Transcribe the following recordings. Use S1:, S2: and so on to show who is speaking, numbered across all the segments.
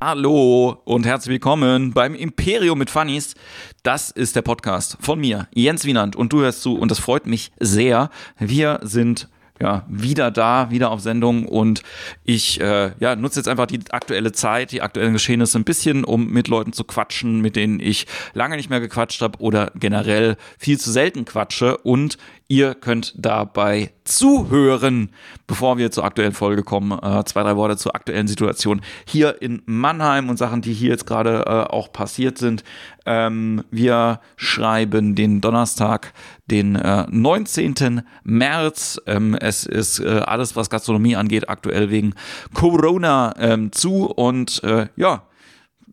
S1: Hallo und herzlich willkommen beim Imperium mit Funnies. Das ist der Podcast von mir, Jens Wienand, und du hörst zu und das freut mich sehr. Wir sind ja, wieder da, wieder auf Sendung und ich äh, ja, nutze jetzt einfach die aktuelle Zeit, die aktuellen Geschehnisse ein bisschen, um mit Leuten zu quatschen, mit denen ich lange nicht mehr gequatscht habe oder generell viel zu selten quatsche und Ihr könnt dabei zuhören, bevor wir zur aktuellen Folge kommen. Äh, zwei, drei Worte zur aktuellen Situation hier in Mannheim und Sachen, die hier jetzt gerade äh, auch passiert sind. Ähm, wir schreiben den Donnerstag, den äh, 19. März. Ähm, es ist äh, alles, was Gastronomie angeht, aktuell wegen Corona ähm, zu. Und äh, ja,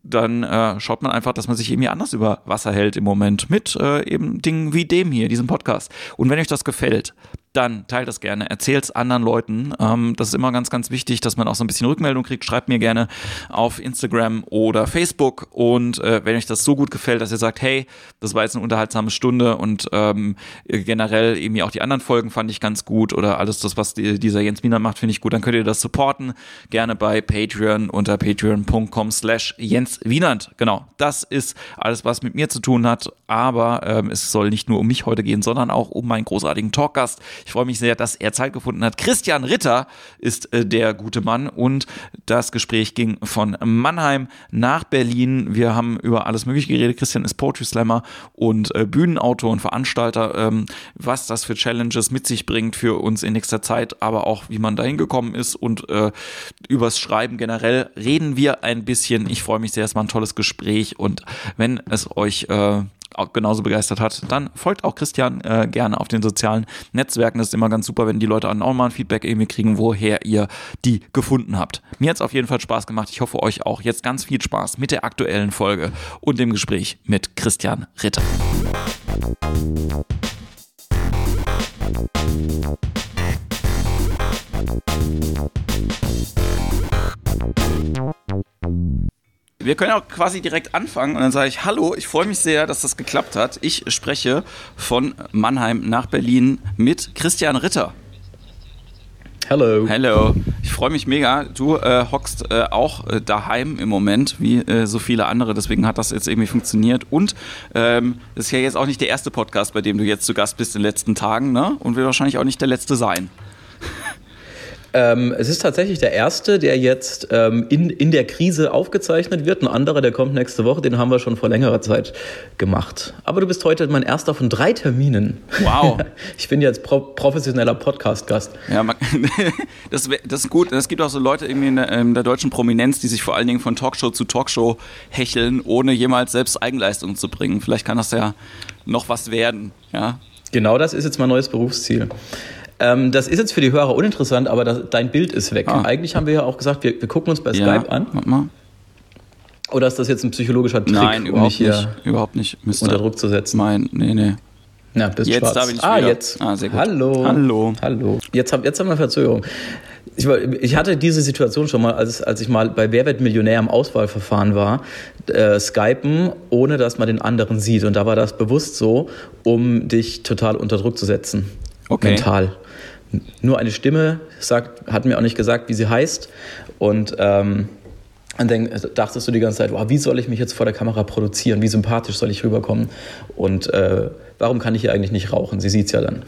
S1: dann äh, schaut man einfach, dass man sich irgendwie anders über Wasser hält im Moment mit äh, eben Dingen wie dem hier, diesem Podcast. Und wenn euch das gefällt, dann teilt das gerne, erzählt es anderen Leuten. Ähm, das ist immer ganz, ganz wichtig, dass man auch so ein bisschen Rückmeldung kriegt. Schreibt mir gerne auf Instagram oder Facebook. Und äh, wenn euch das so gut gefällt, dass ihr sagt, hey, das war jetzt eine unterhaltsame Stunde und ähm, generell irgendwie auch die anderen Folgen fand ich ganz gut oder alles das, was die, dieser Jens Wiener macht, finde ich gut, dann könnt ihr das supporten. Gerne bei Patreon unter patreon.com slash Jens Wienand. Genau, das ist alles, was mit mir zu tun hat. Aber ähm, es soll nicht nur um mich heute gehen, sondern auch um meinen großartigen Talkgast. Ich freue mich sehr, dass er Zeit gefunden hat. Christian Ritter ist äh, der gute Mann und das Gespräch ging von Mannheim nach Berlin. Wir haben über alles Mögliche geredet. Christian ist Poetry Slammer und äh, Bühnenautor und Veranstalter. Ähm, was das für Challenges mit sich bringt für uns in nächster Zeit, aber auch wie man dahin gekommen ist und äh, übers Schreiben generell reden wir ein bisschen. Ich freue mich sehr, es war ein tolles Gespräch und wenn es euch äh, genauso begeistert hat, dann folgt auch Christian äh, gerne auf den sozialen Netzwerken. Das ist immer ganz super, wenn die Leute auch mal ein Feedback irgendwie kriegen, woher ihr die gefunden habt. Mir hat es auf jeden Fall Spaß gemacht. Ich hoffe euch auch jetzt ganz viel Spaß mit der aktuellen Folge und dem Gespräch mit Christian Ritter. Wir können auch quasi direkt anfangen und dann sage ich, hallo, ich freue mich sehr, dass das geklappt hat. Ich spreche von Mannheim nach Berlin mit Christian Ritter.
S2: Hello.
S1: Hello. Ich freue mich mega. Du äh, hockst äh, auch äh, daheim im Moment, wie äh, so viele andere. Deswegen hat das jetzt irgendwie funktioniert. Und ähm, ist ja jetzt auch nicht der erste Podcast, bei dem du jetzt zu Gast bist in den letzten Tagen, ne? Und wird wahrscheinlich auch nicht der letzte sein.
S2: Ähm, es ist tatsächlich der erste, der jetzt ähm, in, in der Krise aufgezeichnet wird. Ein anderer, der kommt nächste Woche, den haben wir schon vor längerer Zeit gemacht. Aber du bist heute mein erster von drei Terminen.
S1: Wow.
S2: Ich bin jetzt pro professioneller Podcast-Gast.
S1: Ja, man, das, das, ist gut. Es gibt auch so Leute irgendwie in der, in der, deutschen Prominenz, die sich vor allen Dingen von Talkshow zu Talkshow hecheln, ohne jemals selbst Eigenleistung zu bringen. Vielleicht kann das ja noch was werden. Ja.
S2: Genau das ist jetzt mein neues Berufsziel. Ähm, das ist jetzt für die Hörer uninteressant, aber das, dein Bild ist weg. Ah. Eigentlich haben wir ja auch gesagt, wir, wir gucken uns bei ja, Skype an. Mal. Oder ist das jetzt ein psychologischer Trick,
S1: Nein, um mich hier nicht, überhaupt nicht.
S2: Müsste unter Druck zu setzen?
S1: Nein, nee, nee.
S2: Na, bist
S1: jetzt
S2: schwarz.
S1: da bin ich
S2: ah,
S1: wieder.
S2: jetzt.
S1: Ah, sehr gut.
S2: Hallo.
S1: Hallo.
S2: Hallo. Jetzt, hab, jetzt haben wir Verzögerung. Ich, ich, hatte diese Situation schon mal, als, als ich mal bei Wer wird Millionär im Auswahlverfahren war, äh, skypen, ohne dass man den anderen sieht. Und da war das bewusst so, um dich total unter Druck zu setzen.
S1: Okay.
S2: Mental nur eine Stimme sagt, hat mir auch nicht gesagt, wie sie heißt. Und ähm, dann denk, dachtest du die ganze Zeit, wow, wie soll ich mich jetzt vor der Kamera produzieren? Wie sympathisch soll ich rüberkommen? Und äh, warum kann ich hier eigentlich nicht rauchen? Sie sieht es ja dann.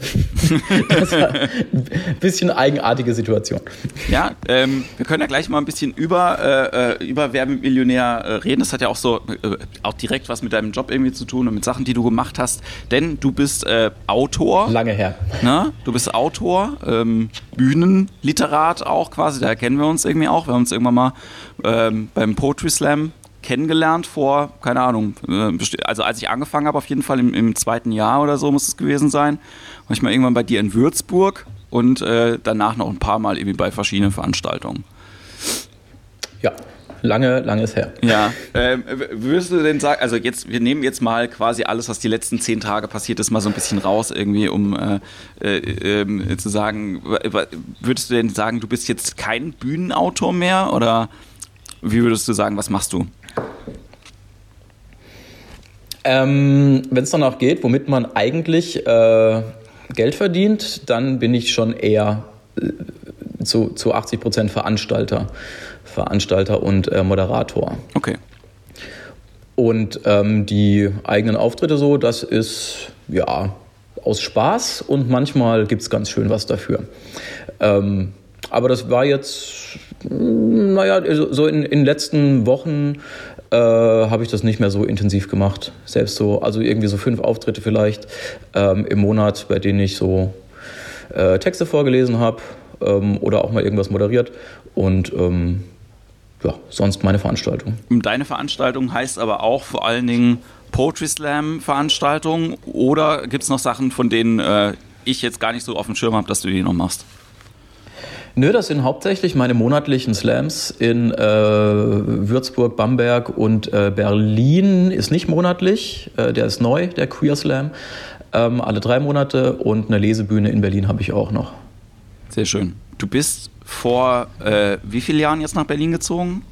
S2: das war ein bisschen eigenartige Situation.
S1: Ja, ähm, wir können ja gleich mal ein bisschen über, äh, äh über Werbemillionär äh, reden. Das hat ja auch so äh, auch direkt was mit deinem Job irgendwie zu tun und mit Sachen, die du gemacht hast. Denn du bist äh, Autor.
S2: Lange her.
S1: Ne? Du bist Autor, ähm, Bühnenliterat auch quasi, da kennen wir uns irgendwie auch. Wir haben uns irgendwann mal ähm, beim Poetry Slam kennengelernt vor, keine Ahnung, äh, also als ich angefangen habe, auf jeden Fall im, im, zweiten Jahr oder so muss es gewesen sein. War ich mal irgendwann bei dir in Würzburg und äh, danach noch ein paar Mal irgendwie bei verschiedenen Veranstaltungen.
S2: Ja, lange, lange ist her.
S1: Ja, ähm, würdest du denn sagen, also jetzt, wir nehmen jetzt mal quasi alles, was die letzten zehn Tage passiert ist, mal so ein bisschen raus irgendwie, um äh, äh, äh, zu sagen, würdest du denn sagen, du bist jetzt kein Bühnenautor mehr oder wie würdest du sagen, was machst du?
S2: Ähm, Wenn es danach geht, womit man eigentlich äh, Geld verdient, dann bin ich schon eher äh, zu, zu 80 Prozent Veranstalter, Veranstalter und äh, Moderator.
S1: Okay.
S2: Und ähm, die eigenen Auftritte so, das ist ja aus Spaß und manchmal gibt es ganz schön was dafür. Ähm, aber das war jetzt, hm, naja, so in, in den letzten Wochen äh, habe ich das nicht mehr so intensiv gemacht. Selbst so, also irgendwie so fünf Auftritte vielleicht ähm, im Monat, bei denen ich so äh, Texte vorgelesen habe ähm, oder auch mal irgendwas moderiert. Und ähm, ja, sonst meine Veranstaltung.
S1: Deine Veranstaltung heißt aber auch vor allen Dingen Poetry Slam Veranstaltung oder gibt es noch Sachen, von denen äh, ich jetzt gar nicht so auf dem Schirm habe, dass du die noch machst?
S2: Nö, das sind hauptsächlich meine monatlichen Slams in äh, Würzburg, Bamberg und äh, Berlin ist nicht monatlich, äh, der ist neu, der Queer Slam. Ähm, alle drei Monate und eine Lesebühne in Berlin habe ich auch noch.
S1: Sehr schön. Du bist vor äh, wie vielen Jahren jetzt nach Berlin gezogen?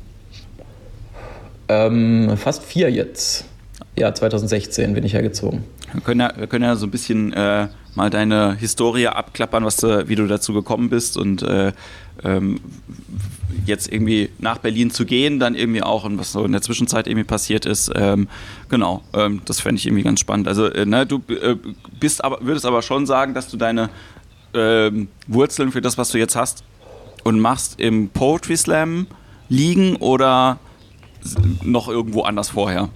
S2: Ähm, fast vier jetzt. Ja, 2016 bin ich hergezogen.
S1: Wir können ja, wir können ja so ein bisschen äh, mal deine Historie abklappern, was du, wie du dazu gekommen bist und äh, ähm, jetzt irgendwie nach Berlin zu gehen, dann irgendwie auch und was so in der Zwischenzeit irgendwie passiert ist. Ähm, genau, ähm, das fände ich irgendwie ganz spannend. Also, äh, ne, du äh, bist aber, würdest aber schon sagen, dass du deine ähm, Wurzeln für das, was du jetzt hast und machst, im Poetry Slam liegen oder noch irgendwo anders vorher?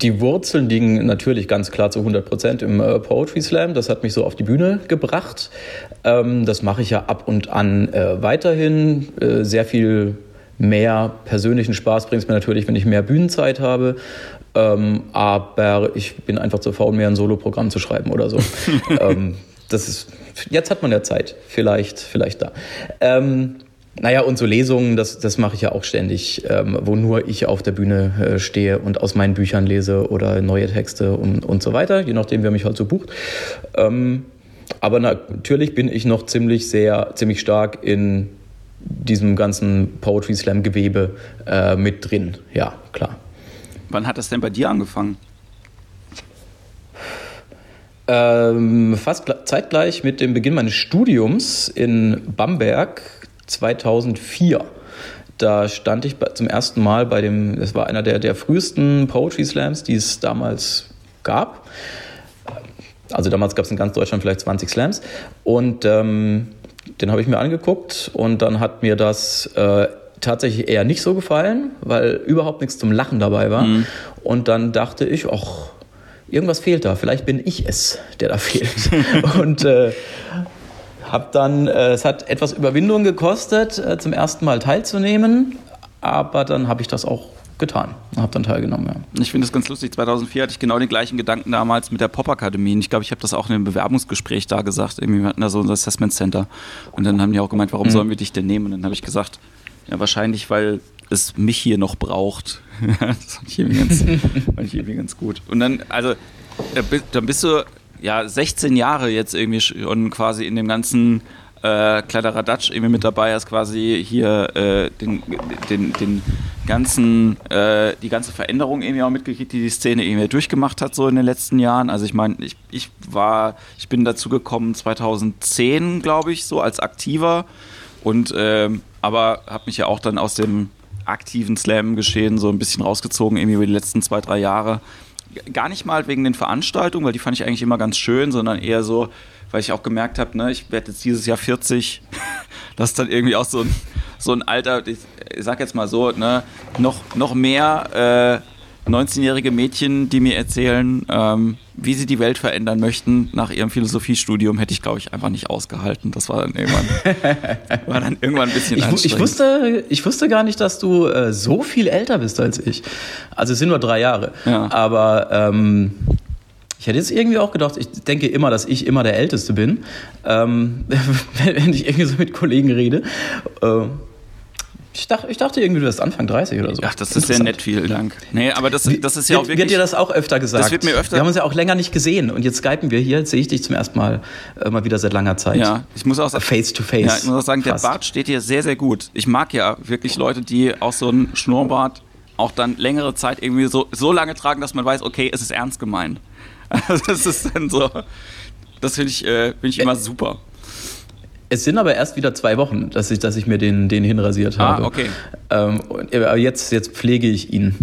S2: Die Wurzeln liegen natürlich ganz klar zu 100 Prozent im äh, Poetry Slam. Das hat mich so auf die Bühne gebracht. Ähm, das mache ich ja ab und an äh, weiterhin. Äh, sehr viel mehr persönlichen Spaß bringt es mir natürlich, wenn ich mehr Bühnenzeit habe. Ähm, aber ich bin einfach zu faul, mir ein Soloprogramm zu schreiben oder so. ähm, das ist, jetzt hat man ja Zeit. Vielleicht, vielleicht da. Ähm, naja, und so Lesungen, das, das mache ich ja auch ständig, ähm, wo nur ich auf der Bühne äh, stehe und aus meinen Büchern lese oder neue Texte und, und so weiter, je nachdem, wer mich halt so bucht. Ähm, aber natürlich bin ich noch ziemlich sehr, ziemlich stark in diesem ganzen Poetry Slam Gewebe äh, mit drin. Ja, klar.
S1: Wann hat das denn bei dir angefangen?
S2: Ähm, fast zeitgleich mit dem Beginn meines Studiums in Bamberg 2004. Da stand ich zum ersten Mal bei dem, das war einer der, der frühesten Poetry Slams, die es damals gab. Also damals gab es in ganz Deutschland vielleicht 20 Slams. Und ähm, den habe ich mir angeguckt und dann hat mir das äh, tatsächlich eher nicht so gefallen, weil überhaupt nichts zum Lachen dabei war. Mhm. Und dann dachte ich, ach, irgendwas fehlt da. Vielleicht bin ich es, der da fehlt. und äh, hab dann, äh, es hat etwas Überwindung gekostet, äh, zum ersten Mal teilzunehmen, aber dann habe ich das auch getan und habe dann teilgenommen. Ja.
S1: Ich finde es ganz lustig. 2004 hatte ich genau den gleichen Gedanken damals mit der Pop-Akademie. Ich glaube, ich habe das auch in einem Bewerbungsgespräch da gesagt. Irgendwie, wir hatten da so ein Assessment Center. Und dann haben die auch gemeint, warum mhm. sollen wir dich denn nehmen? Und dann habe ich gesagt, ja, wahrscheinlich, weil es mich hier noch braucht. das fand ich, irgendwie ganz, fand ich irgendwie ganz gut. Und dann, also, dann bist du ja 16 Jahre jetzt irgendwie schon quasi in dem ganzen äh, Kladderadatsch irgendwie mit dabei, hast quasi hier äh, den, den, den ganzen, äh, die ganze Veränderung irgendwie auch mitgekriegt, die die Szene irgendwie durchgemacht hat so in den letzten Jahren. Also ich meine, ich, ich war, ich bin dazu gekommen 2010, glaube ich, so als Aktiver und ähm, aber habe mich ja auch dann aus dem aktiven Slam-Geschehen so ein bisschen rausgezogen, irgendwie über die letzten zwei, drei Jahre gar nicht mal wegen den Veranstaltungen, weil die fand ich eigentlich immer ganz schön, sondern eher so, weil ich auch gemerkt habe, ne, ich werde jetzt dieses Jahr 40, das ist dann irgendwie auch so ein, so ein Alter, ich, sag jetzt mal so, ne, noch, noch mehr äh, 19-jährige Mädchen, die mir erzählen, ähm, wie sie die Welt verändern möchten nach ihrem Philosophiestudium, hätte ich, glaube ich, einfach nicht ausgehalten. Das war dann irgendwann, war dann irgendwann ein bisschen
S2: ich,
S1: anstrengend.
S2: Ich wusste, ich wusste gar nicht, dass du äh, so viel älter bist als ich. Also es sind nur drei Jahre. Ja. Aber ähm, ich hätte jetzt irgendwie auch gedacht, ich denke immer, dass ich immer der Älteste bin, ähm, wenn ich irgendwie so mit Kollegen rede. Äh, ich dachte, ich dachte irgendwie, du wärst Anfang 30 oder so.
S1: Ach, das ist sehr nett, vielen Dank. Nee, aber das, das ist ja auch wirklich.
S2: Wird dir das auch öfter gesagt?
S1: Das wird mir öfter.
S2: Wir haben uns ja auch länger nicht gesehen und jetzt skypen wir hier. Jetzt sehe ich dich zum ersten Mal äh, mal wieder seit langer Zeit.
S1: Ja, ich muss auch sagen.
S2: Face to face.
S1: Ja, ich muss auch sagen, fast. der Bart steht dir sehr, sehr gut. Ich mag ja wirklich Leute, die auch so einen Schnurrbart auch dann längere Zeit irgendwie so, so lange tragen, dass man weiß, okay, es ist ernst gemeint. Also das ist dann so. Das finde ich, äh, find ich immer super.
S2: Es sind aber erst wieder zwei Wochen, dass ich, dass ich mir den, den hinrasiert
S1: Ah,
S2: habe.
S1: okay.
S2: Ähm, aber jetzt, jetzt pflege ich ihn.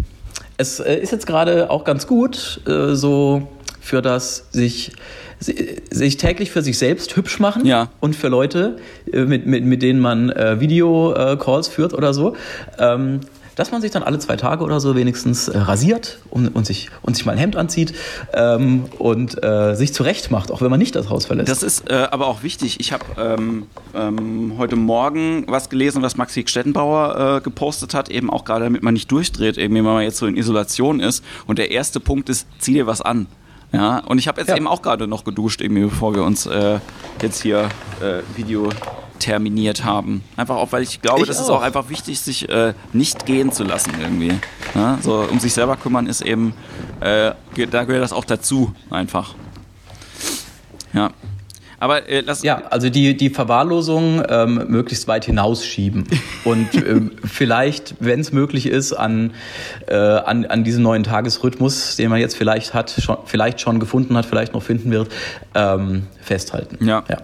S2: Es äh, ist jetzt gerade auch ganz gut, äh, so für das sich, sich täglich für sich selbst hübsch machen
S1: Ja.
S2: und für Leute, äh, mit, mit, mit denen man äh, Video-Calls führt oder so. Ähm, dass man sich dann alle zwei Tage oder so wenigstens äh, rasiert und, und, sich, und sich mal ein Hemd anzieht ähm, und äh, sich zurecht macht, auch wenn man nicht das Haus verlässt.
S1: Das ist äh, aber auch wichtig. Ich habe ähm, ähm, heute Morgen was gelesen, was Maxi Stettenbauer äh, gepostet hat, eben auch gerade, damit man nicht durchdreht, eben wenn man jetzt so in Isolation ist. Und der erste Punkt ist, zieh dir was an. Ja, und ich habe jetzt
S2: Ja.
S1: eben auch gerade noch geduscht, irgendwie, bevor wir uns äh, jetzt hier äh, Video terminiert haben. Einfach auch, weil ich glaube,
S2: Ich
S1: das ist
S2: auch.
S1: auch einfach wichtig, sich äh, nicht gehen zu lassen irgendwie. Ja, so um sich selber kümmern ist eben, äh, da gehört das auch dazu einfach. Ja. Aber äh, lass,
S2: Ja, also die, die Verwahrlosung ähm, möglichst weit hinausschieben und ähm, vielleicht, wenn es möglich ist, an, äh, an, an diesen neuen Tagesrhythmus, den man jetzt vielleicht hat, schon, vielleicht schon gefunden hat, vielleicht noch finden wird, ähm, festhalten.
S1: Ja.
S2: ja.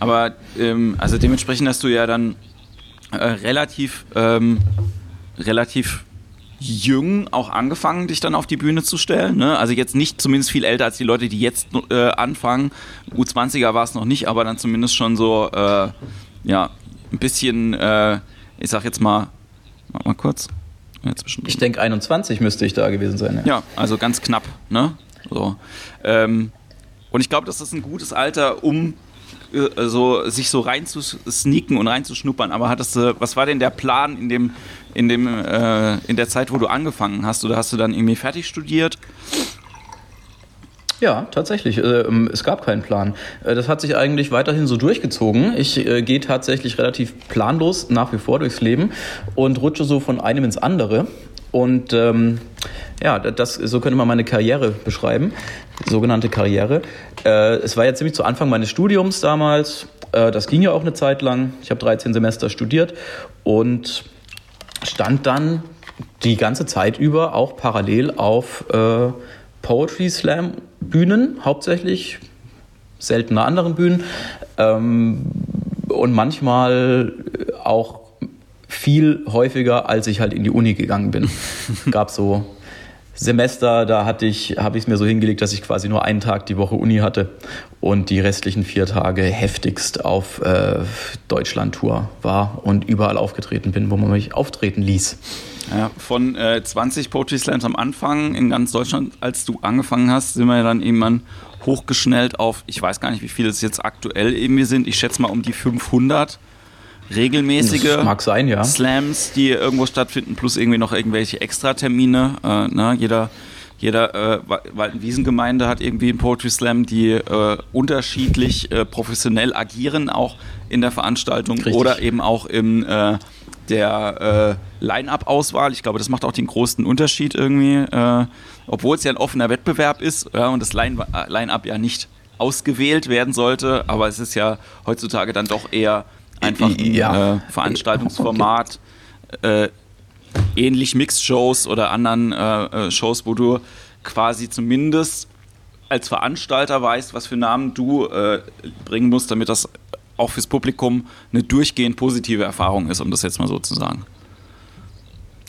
S1: Aber ähm, also dementsprechend hast du ja dann äh, relativ, ähm, relativ jung auch angefangen, dich dann auf die Bühne zu stellen. Ne? Also jetzt nicht zumindest viel älter als die Leute, die jetzt äh, anfangen. U20er war es noch nicht, aber dann zumindest schon so, äh, ja, ein bisschen, äh, ich sag jetzt mal, mach mal kurz. Ja.
S2: Ich denke, 21 müsste ich da gewesen sein.
S1: Ja, also ganz knapp, ne? So. Ähm, und ich glaube, das ist ein gutes Alter, um so, sich so reinzusneaken und reinzuschnuppern. Aber hattest du, was war denn der Plan in dem, in dem, äh, in der Zeit, wo du angefangen hast? Oder hast du dann irgendwie fertig studiert?
S2: Ja, tatsächlich. Äh, ähm, Es gab keinen Plan. Äh, Das hat sich eigentlich weiterhin so durchgezogen. Ich äh, gehe tatsächlich relativ planlos nach wie vor durchs Leben und rutsche so von einem ins andere. Und ähm, ja, das, so könnte man meine Karriere beschreiben, sogenannte Karriere. Äh, es war ja ziemlich zu Anfang meines Studiums damals. Äh, das ging ja auch eine Zeit lang. Ich habe 13 Semester studiert und stand dann die ganze Zeit über auch parallel auf äh, Poetry Slam Bühnen, hauptsächlich seltener anderen Bühnen ähm, und manchmal auch viel häufiger, als ich halt in die Uni gegangen bin. Gab so Semester, da hatte ich, habe ich es mir so hingelegt, dass ich quasi nur einen Tag die Woche Uni hatte und die restlichen vier Tage heftigst auf äh, Deutschland-Tour war und überall aufgetreten bin, wo man mich auftreten ließ.
S1: Ja, von äh, 20 Poetry Slams am Anfang in ganz Deutschland, als du angefangen hast, sind wir ja dann irgendwann hochgeschnellt auf, ich weiß gar nicht, wie viele es jetzt aktuell irgendwie sind. Ich schätze mal um die 500 regelmäßige
S2: sein, ja.
S1: Slams, die irgendwo stattfinden, plus irgendwie noch irgendwelche Extratermine. Äh, ne? Jeder, jeder äh, Wa- Waldenwiesengemeinde hat irgendwie einen Poetry Slam, die äh, unterschiedlich äh, professionell agieren, auch in der Veranstaltung
S2: Richtig.
S1: oder eben auch im äh, der äh, Line-Up-Auswahl. Ich glaube, das macht auch den größten Unterschied irgendwie, äh, obwohl es ja ein offener Wettbewerb ist ja, und das äh, Line-Up ja nicht ausgewählt werden sollte, aber es ist ja heutzutage dann doch eher einfach ein
S2: Ja.
S1: äh, Veranstaltungsformat, äh, ähnlich Mixed-Shows oder anderen äh, äh, Shows, wo du quasi zumindest als Veranstalter weißt, was für Namen du äh, bringen musst, damit das auch fürs Publikum eine durchgehend positive Erfahrung ist, um das jetzt mal so zu sagen.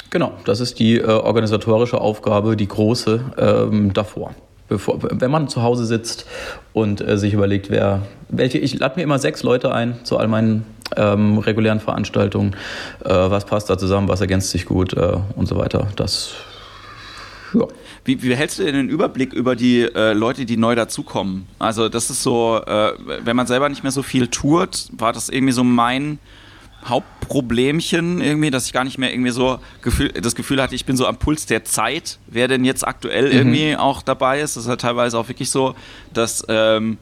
S2: Genau, das ist die äh, organisatorische Aufgabe, die große ähm, davor. Bevor, wenn man zu Hause sitzt und äh, sich überlegt, wer, welche, ich lade mir immer sechs Leute ein zu all meinen ähm, regulären Veranstaltungen, äh, was passt da zusammen, was ergänzt sich gut äh, und so weiter. Das, ja.
S1: Wie, wie hältst du denn den Überblick über die äh, Leute, die neu dazukommen? Also das ist so, äh, wenn man selber nicht mehr so viel tourt, war das irgendwie so mein Hauptproblemchen irgendwie, dass ich gar nicht mehr irgendwie so Gefühl, das Gefühl hatte, ich bin so am Puls der Zeit, wer denn jetzt aktuell irgendwie auch dabei ist. Das ist halt teilweise auch wirklich so, dass ähm,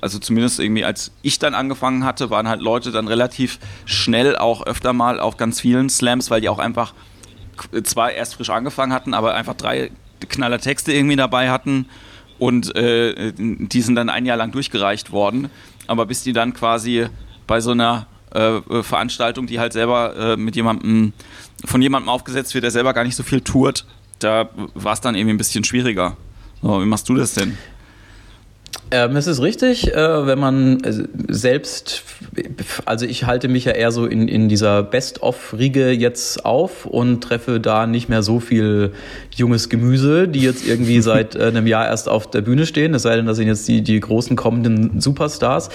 S1: also zumindest irgendwie als ich dann angefangen hatte, waren halt Leute dann relativ schnell auch öfter mal auf ganz vielen Slams, weil die auch einfach zwar erst frisch angefangen hatten, aber einfach drei knaller Texte irgendwie dabei hatten und äh, die sind dann ein Jahr lang durchgereicht worden. Aber bis die dann quasi bei so einer äh, Veranstaltung, die halt selber äh, mit jemandem, von jemandem aufgesetzt wird, der selber gar nicht so viel tourt, da war es dann irgendwie ein bisschen schwieriger. So, wie machst du das denn?
S2: Ähm, es ist richtig, äh, wenn man äh, selbst, also ich halte mich ja eher so in, in dieser Best-of-Riege jetzt auf und treffe da nicht mehr so viel junges Gemüse, die jetzt irgendwie seit äh, einem Jahr erst auf der Bühne stehen, es sei denn, das sind jetzt die, die großen kommenden Superstars.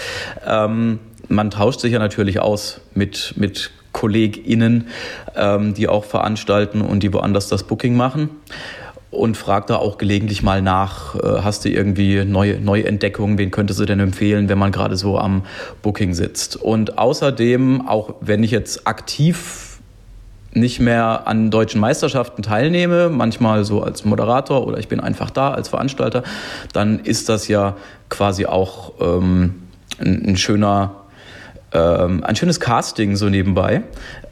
S2: Ähm, man tauscht sich ja natürlich aus mit, mit KollegInnen, ähm, die auch veranstalten und die woanders das Booking machen und fragt da auch gelegentlich mal nach, äh, hast du irgendwie neue, neue Entdeckungen, wen könntest du denn empfehlen, wenn man gerade so am Booking sitzt. Und außerdem, auch wenn ich jetzt aktiv nicht mehr an deutschen Meisterschaften teilnehme, manchmal so als Moderator oder ich bin einfach da als Veranstalter, dann ist das ja quasi auch ähm, ein, ein schöner ähm, ein schönes Casting so nebenbei.